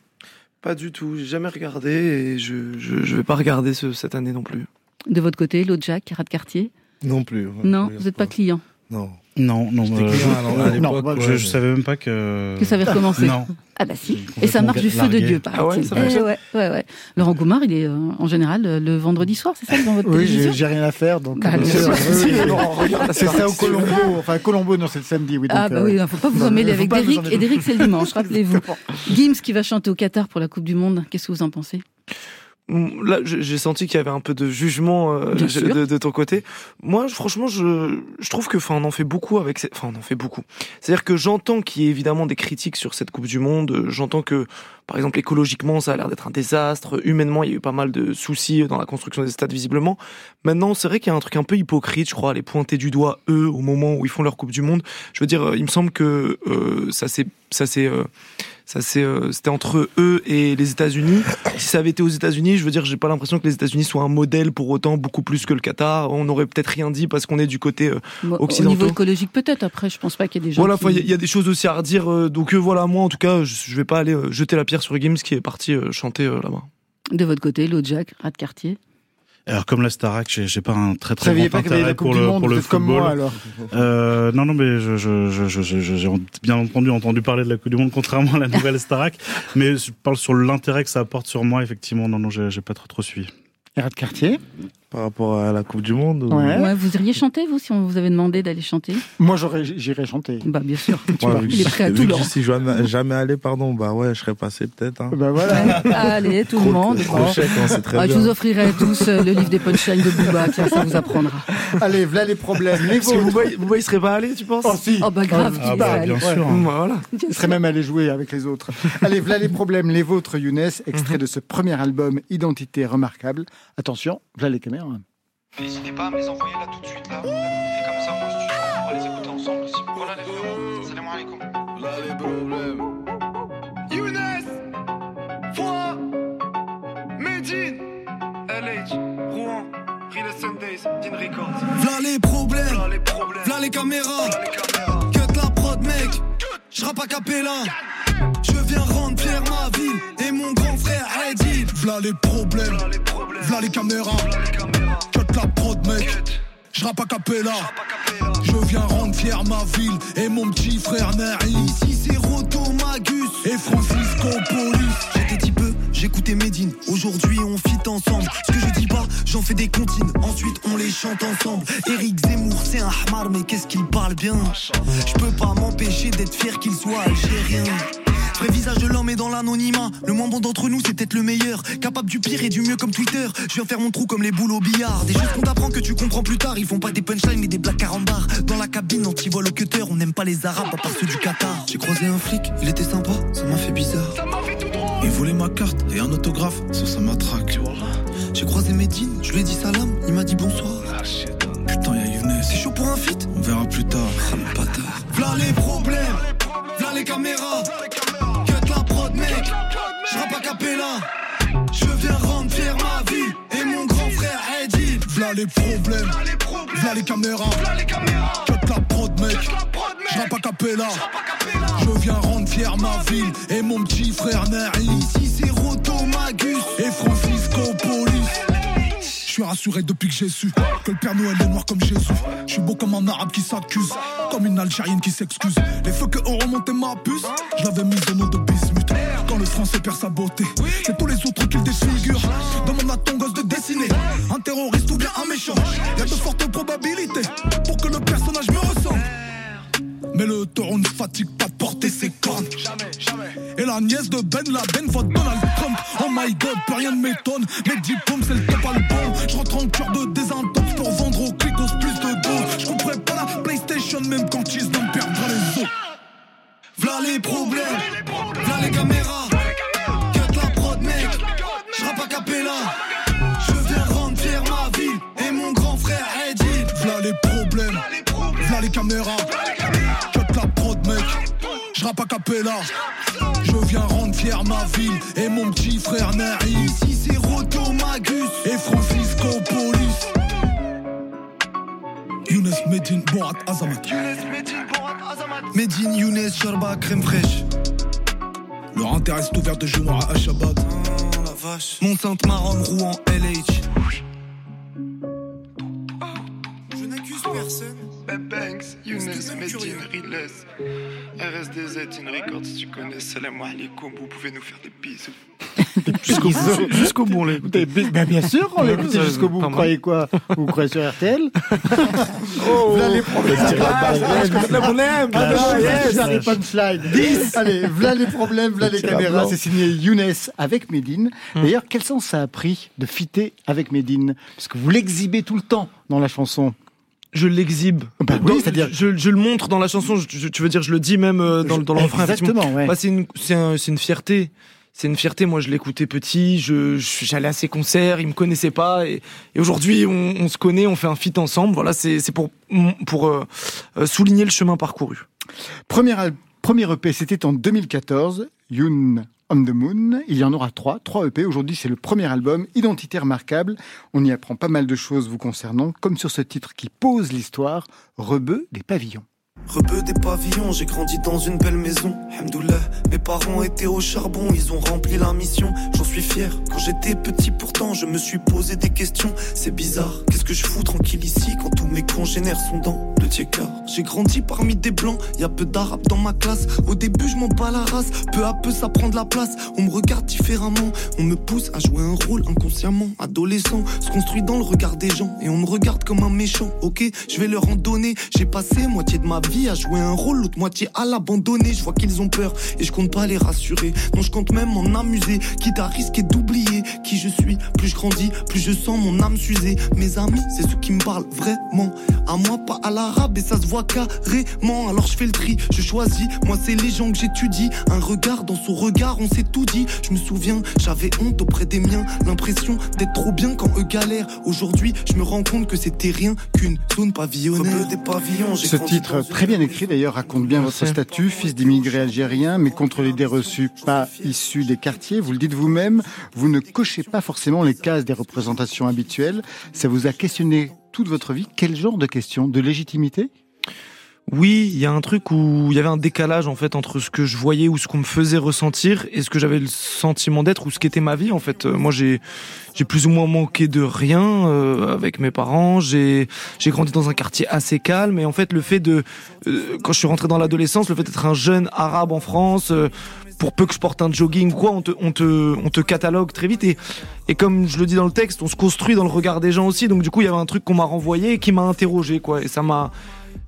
Pas du tout, j'ai jamais regardé et je, je, je vais pas regarder ce, cette année non plus. De votre côté, l'autre Jack, Rat Cartier Non plus. Non, vous n'êtes pas client? Non. Non, non, euh, je- non, ouais, je, mais- je savais même pas que. Que ça avait recommencé Non. Ah bah si. Et ça marche du feu de. Dieu, paraît-il. Ah ouais, ça Eh fonctionne ouais, ouais, ouais. Laurent Goumard, il est euh, en général le vendredi soir, c'est ça, dans votre Oui, j'ai rien à faire, donc. Bah, euh, c'est- ça au Colombo. Enfin, Colombo, non, c'est le samedi, oui. donc, Ah bah euh, oui, il faut pas vous emmêler avec Derrick. Et Derrick, c'est le dimanche, rappelez-vous. Gims qui va chanter au Qatar pour la Coupe du Monde. Qu'est-ce que vous en pensez? Là, j'ai senti qu'il y avait un peu de jugement euh, de, de- ton côté. Moi, franchement, je, je trouve que, enfin, on en fait beaucoup avec, ces- enfin, on en fait beaucoup. C'est-à-dire que j'entends qu'il y ait évidemment des critiques sur cette Coupe du Monde. J'entends que, par exemple, écologiquement, ça a l'air d'être un désastre. Humainement, il y a eu pas mal de soucis dans la construction des stades, visiblement. Maintenant, c'est vrai qu'il y a un truc un peu hypocrite, je crois, à les pointer du doigt eux au moment où ils font leur Coupe du Monde. Je veux dire, euh, il me semble que euh, ça s'est, ça s'est, euh, Ça c'est euh, c'était entre eux et les États-Unis. Si ça avait été aux États-Unis, je veux dire, j'ai pas l'impression que les États-Unis soient un modèle pour autant beaucoup plus que le Qatar. On n'aurait peut-être rien dit parce qu'on est du côté euh, Bon, Au occidental. niveau écologique, peut-être. Après, je pense pas qu'il y ait des gens. Voilà, qui- il y, a- il y a des choses aussi à redire. euh, donc voilà, moi en tout cas, je, je vais pas aller jeter la pierre sur Gims qui est parti chanter là-bas. De votre côté, l'autre Jack, rat de quartier. Alors comme la Starac, j'ai j'ai pas un très très grand intérêt pour le pour le football. moi alors. Euh, non, non, mais je, je, je, je, je- je- j'ai bien entendu entendu parler de la Coupe du Monde, contrairement à la nouvelle Starac. mais je parle sur l'intérêt que ça apporte sur moi, effectivement. Non, non, j'ai j'ai pas trop trop suivi. De quartier Par rapport à la Coupe du Monde ou- Ouais. Ouais, vous iriez chanter, vous, si on vous avait demandé d'aller chanter Moi, j'irais chanter. Bah, bien sûr. Ouais, vu que Il est prêt à tout vu que leur. j'y suis jamais, jamais allé, pardon, bah ouais, je serais passé peut-être. Hein. Bah voilà. Allez, tout le monde. Crochet, très Ah, je vous offrirai tous euh, le livre des punchlines de Booba, tiens, ça vous apprendra. Allez, voilà les problèmes. Les Parce que vôtres. Booba, Booba, il serait pas allé, tu penses? Oh si. Oh, bah grave, Ah tu bah, bien sûr. Bah, Voilà. Il serait même allé jouer avec les autres. Allez, voilà les problèmes, les vôtres, Younes, extrait de ce premier album Identité remarquable. Attention, voilà les caméras. N'hésitez pas à me les envoyer là tout de suite là. Et comme ça, moi, si tu veux, on va les écouter ensemble aussi. Voilà les frérots, salam alaikum. Là les problèmes. Younes, Foix, Medine, LH, Rouen, Real Sundays, Dean Records. V'là les problèmes, Voilà les problèmes. v'là les caméras. Voilà les caméras. Cut la prod, mec. J'rappe à capella. Je viens rendre fier ma ville et mon grand frère Eddie. V'là les problèmes, v'là les caméras. Cut la prod, mec. J'rappe à capella. Je viens rendre fier ma ville et mon petit frère Nari. Ici c'est Roto Magus et Francisco Polis. J'étais petit peu, j'écoutais Medine. Aujourd'hui on fit ensemble. Ce que je dis pas, j'en fais des comptines. Ensuite on les chante ensemble. Eric Zemmour c'est un hamar mais qu'est-ce qu'il parle bien? Je peux pas m'empêcher d'être fier qu'il soit algérien. Vrai visage de l'homme est dans l'anonymat. Le moins bon d'entre nous, c'est peut-être le meilleur. Capable du pire et du mieux comme Twitter. Je viens faire mon trou comme les boules au billard. Des choses qu'on t'apprend que tu comprends plus tard. Ils font pas des punchlines mais des blagues carambars. Dans la cabine, anti-vol au cutter. On n'aime pas les arabes à part ceux du Qatar. J'ai croisé un flic, il était sympa, ça m'a fait bizarre. Ça m'a fait tout droit. Il voulait ma carte et un autographe, ça, ça m'attraque. J'ai croisé Medine, je lui ai dit salam, il m'a dit bonsoir. Putain, y'a Younes. C'est chaud pour un feat? On verra plus tard. Ah, le bâtard. V'là les problèmes, v'là les caméras. J'rappe à capella. Je viens rendre fier ma ville et mon grand frère Eddie. V'là les problèmes, v'là les caméras. Voilà les caméras. Cut la prod, mec. À capella. Je viens rendre fier ma ville et mon petit frère Nari. Ici c'est Roto Magus et Francisco Polis. Je suis rassuré depuis que j'ai su que le Père Noël est noir comme Jésus. Je suis beau comme un arabe qui s'accuse, comme une Algérienne qui s'excuse. Les feux que ont remonté ma puce, je l'avais mise au nom de bismuth. Quand le français perd sa beauté, c'est tous les autres qui le défigurent. Demande à ton gosse de dessiner un terroriste ou bien un méchant. Y a de fortes probabilités pour que le personnage. Mais le taureau ne fatigue pas de porter ses cornes. Et la nièce de Ben Laden vote Donald Trump. Oh my god, plus rien ne m'étonne. Mes diplômes, c'est le top album. Je rentre en cœur de désintox pour vendre aux clicos plus de dos. Je comprends pas la PlayStation, même quand ils me perdra les os. V'là les problèmes, v'là les caméras. Cut la prod, mec. J'rappe à capella. Les caméras. Cut la prod, mec. J'rappe à capella. Je viens rendre fier ma ville et mon petit frère Nari. Ici c'est Roto Magus et Francisco Polis. Younes Medine Borat Azamat. Younes, Medine, Borat, Azamat. Medine Younes Sharba crème fraîche. Leur intérêt est ouvert de juin à Shabbat. Oh la vache. Mont Sainte Maronne, Rouen, LH. Je n'accuse personne. Beb Banks, Younes, Medine, Riles, RSDZ, In Records, tu connais, salam alaikum, vous pouvez nous faire des bisous. Jusqu'au bout, jusqu'au bout, on l'a écouté. Ben, bien sûr, on l'a écouté jusqu'au bout. Vous croyez quoi? Vous croyez sur RTL Voilà les problèmes. Le problème, Ah, non, Clash. yes, les punchlines. Allez, voilà les problèmes, voilà les caméras. C'est signé Younes avec Medine. Hum. D'ailleurs, quel sens ça a pris de fitter avec Medine Parce que vous l'exhibez tout le temps dans la chanson. Je l'exhibe. Bah oui, c'est-à-dire- je, je le montre dans la chanson. Je, je- tu veux dire, je le dis même euh, dans, le- dans le refrain. effectivement. Exactement, ouais. Bah, c'est une, c'est un- c'est une fierté. C'est une fierté. Moi, je l'écoutais petit. Je, j'allais à ses concerts. Il me connaissait pas. Et, et aujourd'hui, on, on se connaît. On fait un feat ensemble. Voilà, c'est, c'est pour, pour euh, euh, souligner le chemin parcouru. Premier, premier EP, c'était en 2014. Yoon on the Moon. Il y en aura trois, trois EP. Aujourd'hui, c'est le premier album, Identité remarquable. On y apprend pas mal de choses vous concernant, comme sur ce titre qui pose l'histoire, Rebeu des pavillons. Rebeu des pavillons, j'ai grandi dans une belle maison. Hamdoullah, mes parents étaient au charbon, ils ont rempli la mission. J'en suis fier. Quand j'étais petit, pourtant, je me suis posé des questions. C'est bizarre, qu'est-ce que je fous tranquille ici quand tous mes congénères sont dans le tiers J'ai grandi parmi des blancs, y a peu d'arabes dans ma classe. Au début, je m'en bats la race, peu à peu, ça prend de la place. On me regarde différemment, on me pousse à jouer un rôle inconsciemment. Adolescent, se construit dans le regard des gens et on me regarde comme un méchant. Ok, je vais leur en donner. J'ai passé moitié de ma vie à jouer un rôle, l'autre moitié à l'abandonner. Je vois qu'ils ont peur et je compte pas les rassurer. Non, je compte même m'en amuser, quitte à risquer d'oublier qui je suis. Plus je grandis, plus je sens mon âme s'user. Mes amis, c'est ceux qui me parlent vraiment. À moi, pas à l'arabe et ça se voit carrément. Alors je fais le tri, je choisis. Moi, c'est les gens que j'étudie. Un regard dans son regard, on s'est tout dit. Je me souviens, j'avais honte auprès des miens. L'impression d'être trop bien quand eux galèrent. Aujourd'hui, je me rends compte que c'était rien qu'une zone pavillonnaire. Des pavillons, Ce titre très bien écrit d'ailleurs raconte bien votre statut, fils d'immigrés algériens, mais contre l'idée reçue, pas issu des quartiers. Vous le dites vous-même, vous ne cochez pas forcément les cases des représentations habituelles. Ça vous a questionné toute votre vie. Quel genre de questions? De légitimité? Oui, il y a un truc où il y avait un décalage en fait entre ce que je voyais ou ce qu'on me faisait ressentir et ce que j'avais le sentiment d'être ou ce qu'était ma vie en fait. Euh, moi j'ai j'ai plus ou moins manqué de rien euh, avec mes parents. J'ai j'ai grandi dans un quartier assez calme et en fait le fait de euh, quand je suis rentré dans l'adolescence, le fait d'être un jeune arabe en France, pour peu que je porte un jogging quoi, on te, on te, on te catalogue très vite. Et, et comme je le dis dans le texte, on se construit dans le regard des gens aussi. Donc du coup, il y avait un truc qu'on m'a renvoyé et qui m'a interrogé, quoi. Et ça m'a,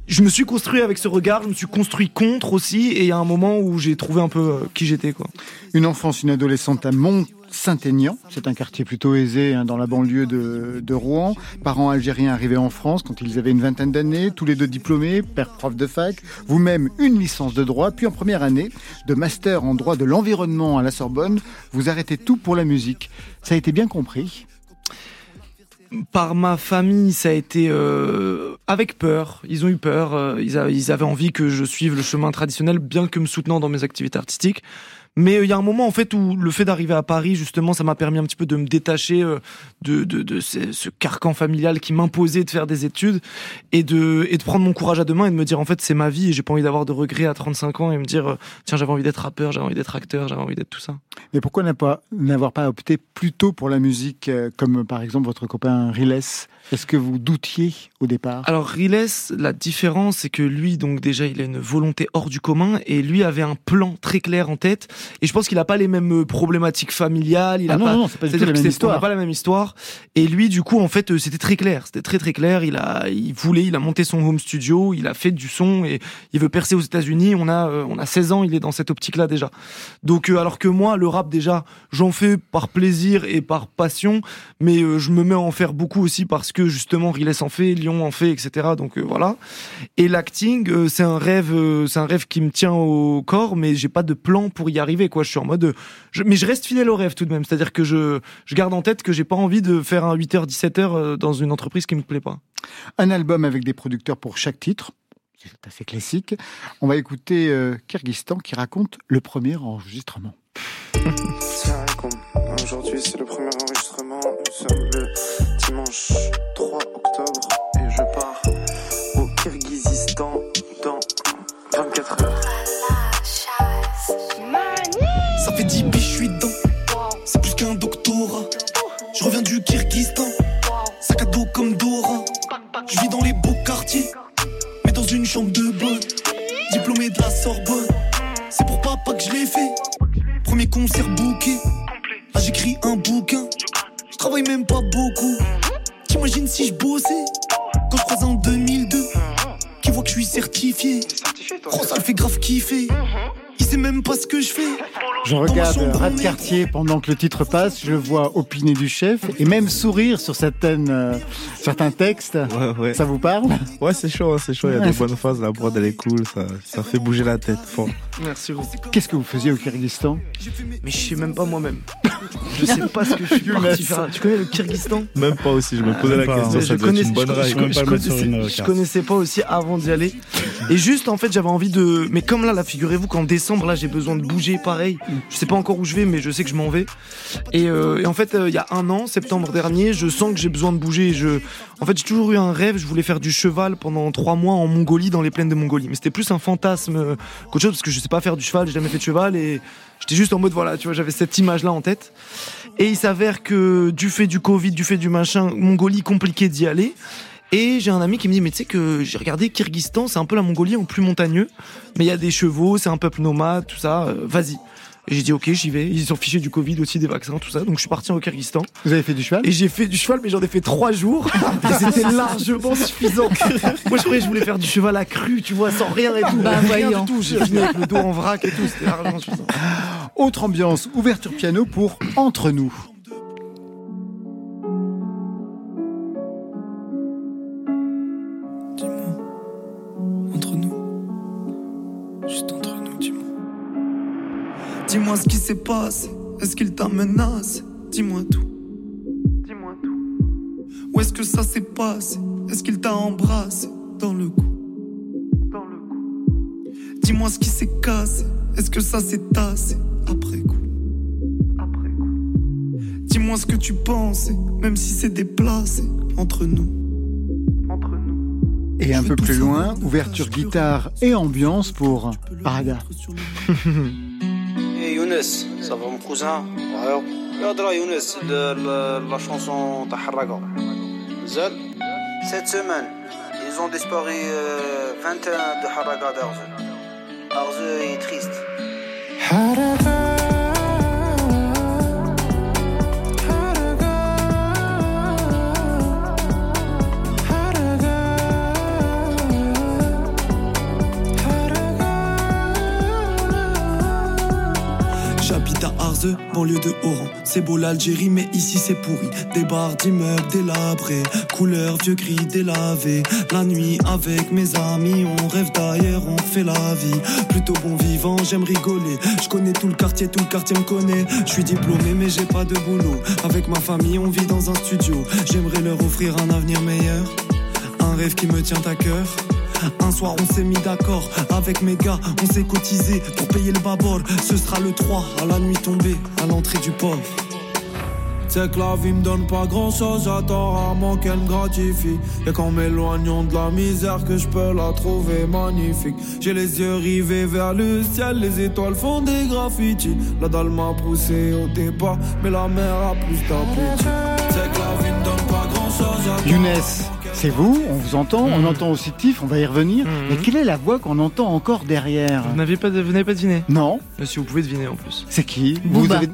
je me suis construit avec ce regard, je me suis construit contre aussi, et il y a un moment où j'ai trouvé un peu euh, qui j'étais. quoi. Une enfance, une adolescente à Mont-Saint-Aignan, c'est un quartier plutôt aisé hein, dans la banlieue de, de, Rouen. Parents algériens arrivés en France quand ils avaient une vingtaine d'années, tous les deux diplômés, père prof de fac, vous-même une licence de droit, puis en première année de master en droit de l'environnement à la Sorbonne, vous arrêtez tout pour la musique. Ça a été bien compris par ma famille, ça a été euh, avec peur. Ils ont eu peur. Euh, ils, ils, avaient envie que je suive le chemin traditionnel, bien que me soutenant dans mes activités artistiques. Mais euh, il y a un moment en fait où le fait d'arriver à Paris, justement, ça m'a permis un petit peu de me détacher euh, de, de, de ce, carcan familial qui m'imposait de faire des études et de, et de prendre mon courage à deux mains et de me dire en fait c'est ma vie et j'ai pas envie d'avoir de regrets à 35 ans et me dire euh, tiens j'avais envie d'être rappeur, j'avais envie d'être acteur, j'avais envie d'être tout ça. Mais pourquoi n'avoir pas, pas opté plutôt pour la musique comme par exemple votre copain Riles Est-ce que vous doutiez au départ? Alors Riles, la différence c'est que lui donc déjà il a une volonté hors du commun et lui avait un plan très clair en tête et je pense qu'il a pas les mêmes euh, problématiques familiales. Il ah a non, pas, non, c'est pas, du tout la même histoire. pas la même histoire. Et lui, du coup, en fait, euh, c'était très clair. C'était très très clair. Il a, il voulait, il a monté son home studio, il a fait du son et il veut percer aux États-Unis. On a, euh, on a 16 ans, il est dans cette optique-là déjà. Donc, alors que moi, le rap déjà, j'en fais par plaisir et par passion, mais je me mets à en faire beaucoup aussi parce que justement, Riles en fait, Lyon en fait, etc. Donc voilà. Et l'acting, c'est un rêve, c'est un rêve qui me tient au corps, mais j'ai pas de plan pour y arriver quoi. Je suis en mode, je, mais je reste fidèle au rêve tout de même. C'est-à-dire que je, je garde en tête que j'ai pas envie de faire un 8h, 17h euh, dans une entreprise qui me plaît pas. Un album avec des producteurs pour chaque titre. C'est assez classique. On va écouter euh, Kyrgyzstan qui raconte le premier enregistrement. Aujourd'hui, c'est le premier enregistrement. Nous sommes le dimanche 3 octobre et je pars au Kyrgyzstan dans 24 heures. Ça fait 10 piges, je suis dedans. C'est plus qu'un doctorat. Je reviens du Kyrgyzstan. Sac à dos comme Dora. Je vis dans les beaux quartiers. Mais dans une chambre de bonne. Diplômé de la Sorbonne. C'est pour papa que je l'ai fait. Premier concert booké. Là j'écris un bouquin. Je travaille même pas beaucoup. T'imagines si je bossais quand je croise en 2002 Qui voit que je suis certifié. Oh ça le fait grave kiffer. Il sait même pas ce que je fais. Je regarde Rat Quartier pendant que le titre passe, je vois opiner du chef et même sourire sur certaines, euh, certains textes. Ouais, ouais. Ça vous parle? Ouais, c'est chaud, hein, c'est chaud. Il y a des bonnes phases, la prod elle est cool, ça, ça fait bouger la tête fort. Merci beaucoup. Qu'est-ce que vous faisiez au Kyrgyzstan Mais je sais même pas moi-même. Je sais pas ce que je suis parti faire. Tu connais le Kyrgyzstan? Même pas aussi, je me posais la question, ça je une bonne connaissais, je connaissais pas aussi avant d'y aller. Et juste, en fait, j'avais envie de. Mais comme là, là, figurez-vous qu'en décembre, là j'ai besoin de bouger pareil. Je sais pas encore où je vais, mais je sais que je m'en vais. Et, euh, et en fait, euh, il y a un an, septembre dernier, je sens que j'ai besoin de bouger. Je... En fait, j'ai toujours eu un rêve, je voulais faire du cheval pendant trois mois en Mongolie, dans les plaines de Mongolie. Mais c'était plus un fantasme euh, qu'autre chose, parce que je sais pas faire du cheval, j'ai jamais fait de cheval, et j'étais juste en mode, voilà, tu vois, j'avais cette image-là en tête. Et il s'avère que du fait du Covid, du fait du machin, Mongolie, compliqué d'y aller. Et j'ai un ami qui me dit, mais tu sais que j'ai regardé Kyrgyzstan, c'est un peu la Mongolie en plus montagneux, mais il y a des chevaux, c'est un peuple nomade, tout ça, euh, vas-y. Et j'ai dit, ok, j'y vais. Ils sont fichés du Covid aussi, des vaccins, tout ça. Donc je suis parti au Kyrgyzstan. Vous avez fait du cheval? Et j'ai fait du cheval, mais j'en ai fait trois jours. et c'était largement suffisant. Moi, je croyais que je voulais faire du cheval à cru, tu vois, sans rien et tout. Bah, rien voyons. du tout. J'ai avec le dos en vrac et tout. C'était largement suffisant. Autre ambiance, ouverture piano pour Entre nous. Entre nous, juste entre nous, dis-moi. Dis-moi ce qui s'est passé. Est-ce qu'il t'a menacé Dis-moi tout. Dis-moi tout. Où est-ce que ça s'est passé Est-ce qu'il t'a embrassé dans le cou Dans le cou. Dis-moi ce qui s'est cassé. Est-ce que ça s'est tassé après coup Après coup. Dis-moi ce que tu pensais, même si c'est déplacé entre nous. Entre nous. Et un peu plus loin, ouverture guitare et ambiance pour Parada. Et Younes, ça va mon cousin Ouais. Yadra Younes, de la, chanson Taharraga. Zel, cette semaine, ils ont disparu euh, 21 de Harraga d'Arze. Arze est triste. Arze, banlieue de Oran. C'est beau l'Algérie, mais ici c'est pourri. Des bars d'immeubles délabrés, couleur vieux gris délavé. La nuit avec mes amis, on rêve d'ailleurs, on fait la vie. Plutôt bon vivant, j'aime rigoler. Je connais tout le quartier, tout le quartier me connaît. Je suis diplômé, mais j'ai pas de boulot. Avec ma famille, on vit dans un studio. J'aimerais leur offrir un avenir meilleur. Un rêve qui me tient à cœur. Un soir on s'est mis d'accord avec mes gars, on s'est cotisé pour payer le babord. Ce sera le 3 à la nuit tombée, à l'entrée du port. C'est que la vie me donne pas grand chose, j'attends rarement qu'elle me gratifie. Et qu'en m'éloignant de la misère, que je peux la trouver magnifique. J'ai les yeux rivés vers le ciel, les étoiles font des graffitis. La dalle m'a poussé au départ, mais la mer a plus d'appétit. C'est que la vie me donne pas grand chose, Younes, c'est vous, on vous entend, on entend aussi Tiff, on va y revenir. Mais quelle est la voix qu'on entend encore derrière? Vous n'avez pas, de- vous n'avez pas deviné? Non. Monsieur, vous pouvez deviner en plus. C'est qui? Vous avez-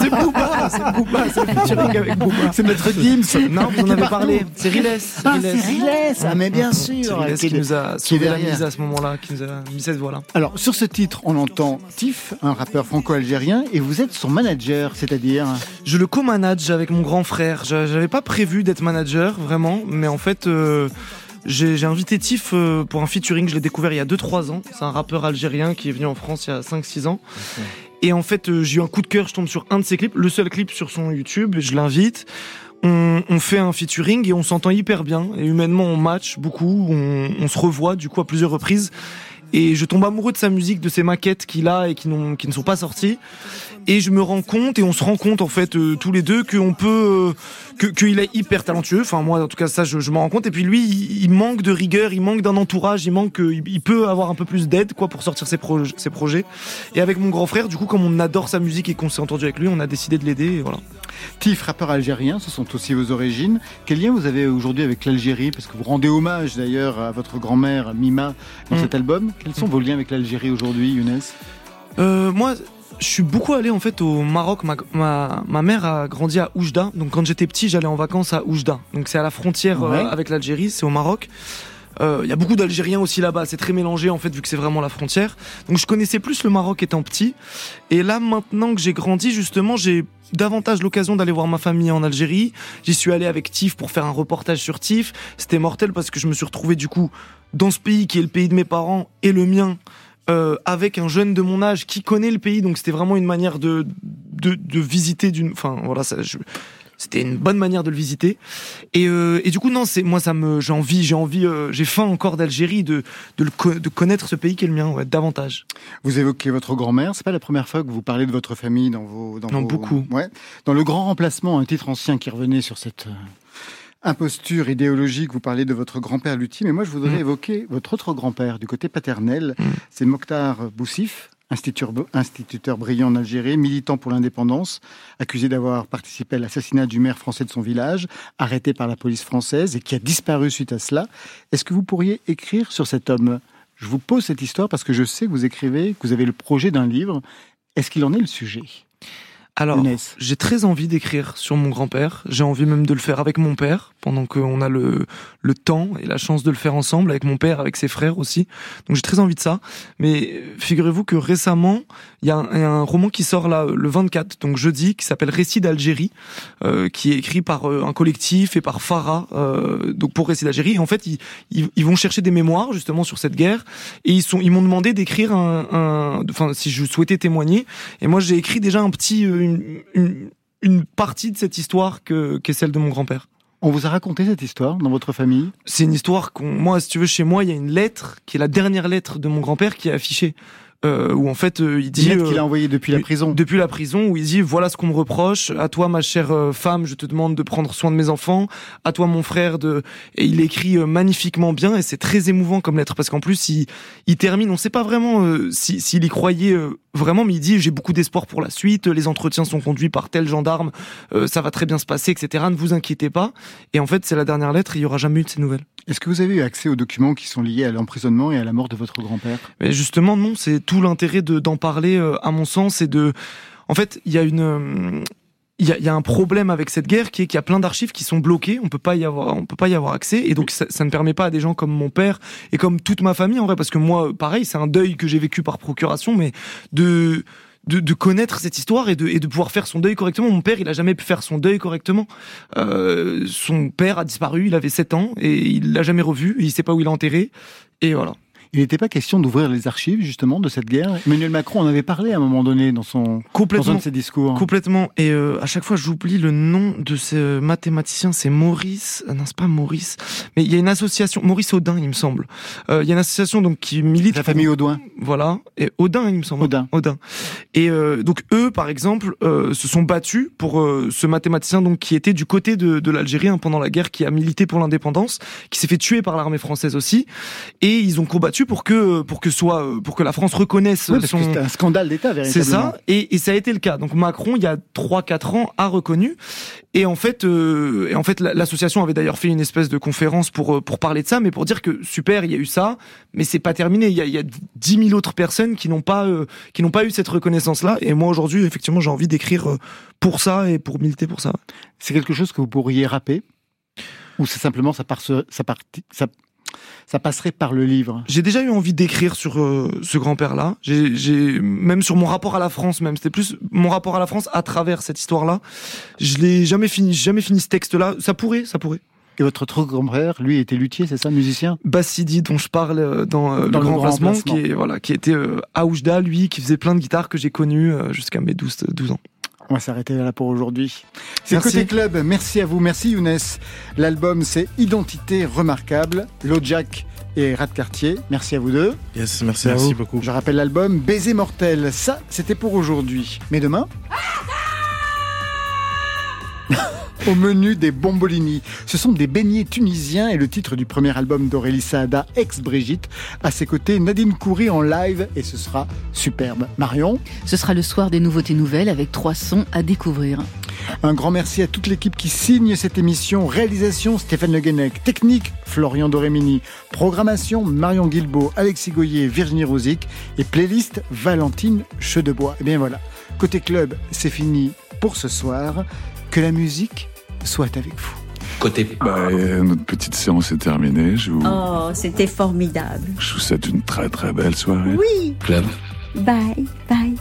C'est Booba, c'est Booba, c'est le featuring avec Booba. C'est Maître Gims. Non, vous en avez parlé. C'est Riles. Ah, c'est Riles. Ah, mais bien sûr. C'est Riles Qui qui nous a sauvé la mise à ce moment-là, qui nous a mis cette voix-là. Alors, sur ce titre, on entend Tiff, un rappeur franco-algérien, et vous êtes son manager, c'est-à-dire Je le co-manage avec mon grand frère. Je- J'avais pas prévu d'être manager, vraiment, mais en fait, euh, j'ai j'ai invité Tiff euh, pour un featuring. Je l'ai découvert il y a 2-3 ans. C'est un rappeur algérien qui est venu en France il y a 5-6 ans. Et en fait, euh, j'ai eu un coup de cœur. Je tombe sur un de ses clips, le seul clip sur son YouTube. Je l'invite. On, fait un featuring et on s'entend hyper bien. Et humainement, on match beaucoup. On, on se revoit du coup à plusieurs reprises. Et je tombe amoureux de sa musique, de ses maquettes qu'il a et qui, qui ne sont pas sorties. Et je me rends compte, et on se rend compte en fait euh, tous les deux, qu'on peut, euh, que qu'il est hyper talentueux. Enfin moi, en tout cas ça, je, je m'en rends compte. Et puis lui, il, il manque de rigueur, il manque d'un entourage, il manque, euh, il, il peut avoir un peu plus d'aide quoi pour sortir ses, proj- ses projets. Et avec mon grand frère, du coup, comme on adore sa musique et qu'on s'est entendu avec lui, on a décidé de l'aider. Voilà. Tiff, rappeur algérien, ce sont aussi vos origines. Quel lien vous avez aujourd'hui avec l'Algérie? Parce que vous rendez hommage d'ailleurs à votre grand-mère Mima dans Mm. cet album. Quels sont vos liens avec l'Algérie aujourd'hui, Younes? Euh, moi, je suis beaucoup allé en fait au Maroc. Ma, ma, ma mère a grandi à Oujda. Donc quand j'étais petit, j'allais en vacances à Oujda. Donc c'est à la frontière euh, avec l'Algérie, c'est au Maroc. Euh, Il y a beaucoup d'Algériens aussi là-bas, c'est très mélangé en fait vu que c'est vraiment la frontière. Donc je connaissais plus le Maroc étant petit. Et là maintenant que j'ai grandi justement, j'ai davantage l'occasion d'aller voir ma famille en Algérie. J'y suis allé avec Tif pour faire un reportage sur Tif. C'était mortel parce que je me suis retrouvé du coup dans ce pays qui est le pays de mes parents et le mien euh, avec un jeune de mon âge qui connaît le pays. Donc c'était vraiment une manière de, de, de visiter d'une. Enfin voilà, ça, je- c'était une bonne manière de le visiter. Et, euh, et du coup, non, c'est moi, ça me, j'ai envie, j'ai envie, euh, j'ai faim encore d'Algérie, de, de, le co- de connaître ce pays qui est le mien, ouais, davantage. Vous évoquez votre grand-mère. C'est pas la première fois que vous parlez de votre famille dans vos. Dans Non, vos- beaucoup. Ouais. Dans le Grand Remplacement, un titre ancien qui revenait sur cette imposture idéologique, vous parlez de votre grand-père Lutti. Mais moi, je voudrais Mm. évoquer votre autre grand-père du côté paternel. C'est Mokhtar Boussif. Instituteur, instituteur brillant en Algérie, militant pour l'indépendance, accusé d'avoir participé à l'assassinat du maire français de son village, arrêté par la police française et qui a disparu suite à cela. Est-ce que vous pourriez écrire sur cet homme? Je vous pose cette histoire parce que je sais que vous écrivez, que vous avez le projet d'un livre. Est-ce qu'il en est le sujet? Alors, j'ai très envie d'écrire sur mon grand-père. J'ai envie même de le faire avec mon père, pendant qu'on a le, le temps et la chance de le faire ensemble, avec mon père, avec ses frères aussi. Donc j'ai très envie de ça. Mais figurez-vous que récemment, il y y a un roman qui sort là le 24, donc jeudi, qui s'appelle Récit d'Algérie, euh, qui est écrit par euh, un collectif et par Farah, euh, donc pour Récit d'Algérie. Et en fait, ils, ils, vont chercher des mémoires justement sur cette guerre et ils sont, ils m'ont demandé d'écrire un, enfin si je souhaitais témoigner. Et moi, j'ai écrit déjà un petit, euh, une, une, une partie de cette histoire que, qui est celle de mon grand-père. On vous a raconté cette histoire dans votre famille? C'est une histoire qu'on, moi, si tu veux, chez moi, il y a une lettre qui est la dernière lettre de mon grand-père qui est affichée. Euh, où en fait euh, il dit qu'il euh, a envoyée depuis la prison. depuis la prison où il dit voilà ce qu'on me reproche à toi ma chère euh, femme je te demande de prendre soin de mes enfants à toi mon frère de et il écrit magnifiquement bien et c'est très émouvant comme lettre parce qu'en plus il, il termine on sait pas vraiment euh, si- s'il y croyait euh, vraiment dit j'ai beaucoup d'espoir pour la suite les entretiens sont conduits par tel gendarme euh, ça va très bien se passer etc ne vous inquiétez pas et en fait c'est la dernière lettre et il y aura jamais eu de ces nouvelles Est-ce que vous avez eu accès aux documents qui sont liés à l'emprisonnement et à la mort de votre grand-père? Mais justement, non, c'est tout l'intérêt de- d'en parler, euh, à mon sens, et de. En fait, il y a une. Il y, y a un problème avec cette guerre qui est qu'il y a plein d'archives qui sont bloquées, on peut pas y avoir, on peut pas y avoir accès, et donc ça, ça ne permet pas à des gens comme mon père et comme toute ma famille en vrai, parce que moi, pareil, c'est un deuil que j'ai vécu par procuration, mais de de, de connaître cette histoire et de, et de pouvoir faire son deuil correctement. Mon père, il a jamais pu faire son deuil correctement. Euh, son père a disparu, il avait 7 ans et il l'a jamais revu, il sait pas où il est enterré, et voilà. Il n'était pas question d'ouvrir les archives justement de cette guerre. Emmanuel Macron en avait parlé à un moment donné dans son Complètement. dans un de ses discours. Complètement. Et euh, à chaque fois, j'oublie le nom de ce mathématicien. C'est Maurice. euh, Non, c'est pas Maurice. Mais il y a une association. Maurice Audin, il me semble. Euh, il y a une association donc qui milite. La famille Audouin. Voilà. Et Audin, il me semble. Audin. Audin. Et euh, donc eux, par exemple, euh, se sont battus pour euh, ce mathématicien donc qui était du côté de, de l'Algérie hein, pendant la guerre, qui a milité pour l'indépendance, qui s'est fait tuer par l'armée française aussi. Et ils ont combattu pour que pour que soit euh, pour que la France reconnaisse Oui, parce son c'était un scandale d'État c'est véritablement. ça, et, et ça a été le cas. Donc Macron, il y a 3-4 ans, a reconnu. Et en fait, euh, et en fait, la- l'association avait d'ailleurs fait une espèce de conférence pour euh, pour parler de ça, mais pour dire que super, il y a eu ça, mais c'est pas terminé. Il y a, il y a 10 000 autres personnes qui n'ont pas euh, qui n'ont pas eu cette reconnaissance-là. Et moi aujourd'hui, effectivement, j'ai envie d'écrire pour ça et pour militer pour ça. C'est quelque chose que vous pourriez rapper? Ou c'est simplement ça, part, ça, parti- ça, ça passerait par le livre J'ai déjà eu envie d'écrire sur euh, ce grand-père-là. J'ai, même sur mon rapport à la France, même c'était plus mon rapport à la France à travers cette histoire-là. Je l'ai jamais fini, jamais fini ce texte-là. Ça pourrait, ça pourrait. Et votre autre grand-père, lui, était luthier, c'est ça, musicien? Bassidi, dont je parle euh, dans, euh, Dans le le grand placement, qui est voilà, qui était euh, à Oujda, lui, qui faisait plein de guitares que j'ai connues jusqu'à mes 12, 12 ans. On va s'arrêter là pour aujourd'hui. C'est. Côté Club, merci à vous, merci Younes. L'album c'est Identité remarquable, Lojack et Rat Cartier. Merci à vous deux. Yes, merci, à Merci vous. beaucoup. Je rappelle l'album Baiser mortel. Ça, c'était pour aujourd'hui. Mais demain? Au menu des bombolini. Ce sont des beignets tunisiens et le titre du premier album d'Aurélie Saada, ex-Brigitte. À ses côtés, Nadine Coury en live et ce sera superbe. Marion Ce sera le soir des nouveautés nouvelles avec trois sons à découvrir. Un grand merci à toute l'équipe qui signe cette émission. Réalisation Stéphane Le Guenec. Technique Florian Doremini. Programmation Marion Guilbeault, Alexis Goyer, Virginie Rosic. Et playlist Valentine Chedebois. Et bien voilà. Côté club, c'est fini pour ce soir. Que la musique soit avec vous. Côté Bah, euh, notre petite séance est terminée. Je vous, Oh, c'était formidable. je vous souhaite une très très belle soirée. Oui. club. Bye, bye.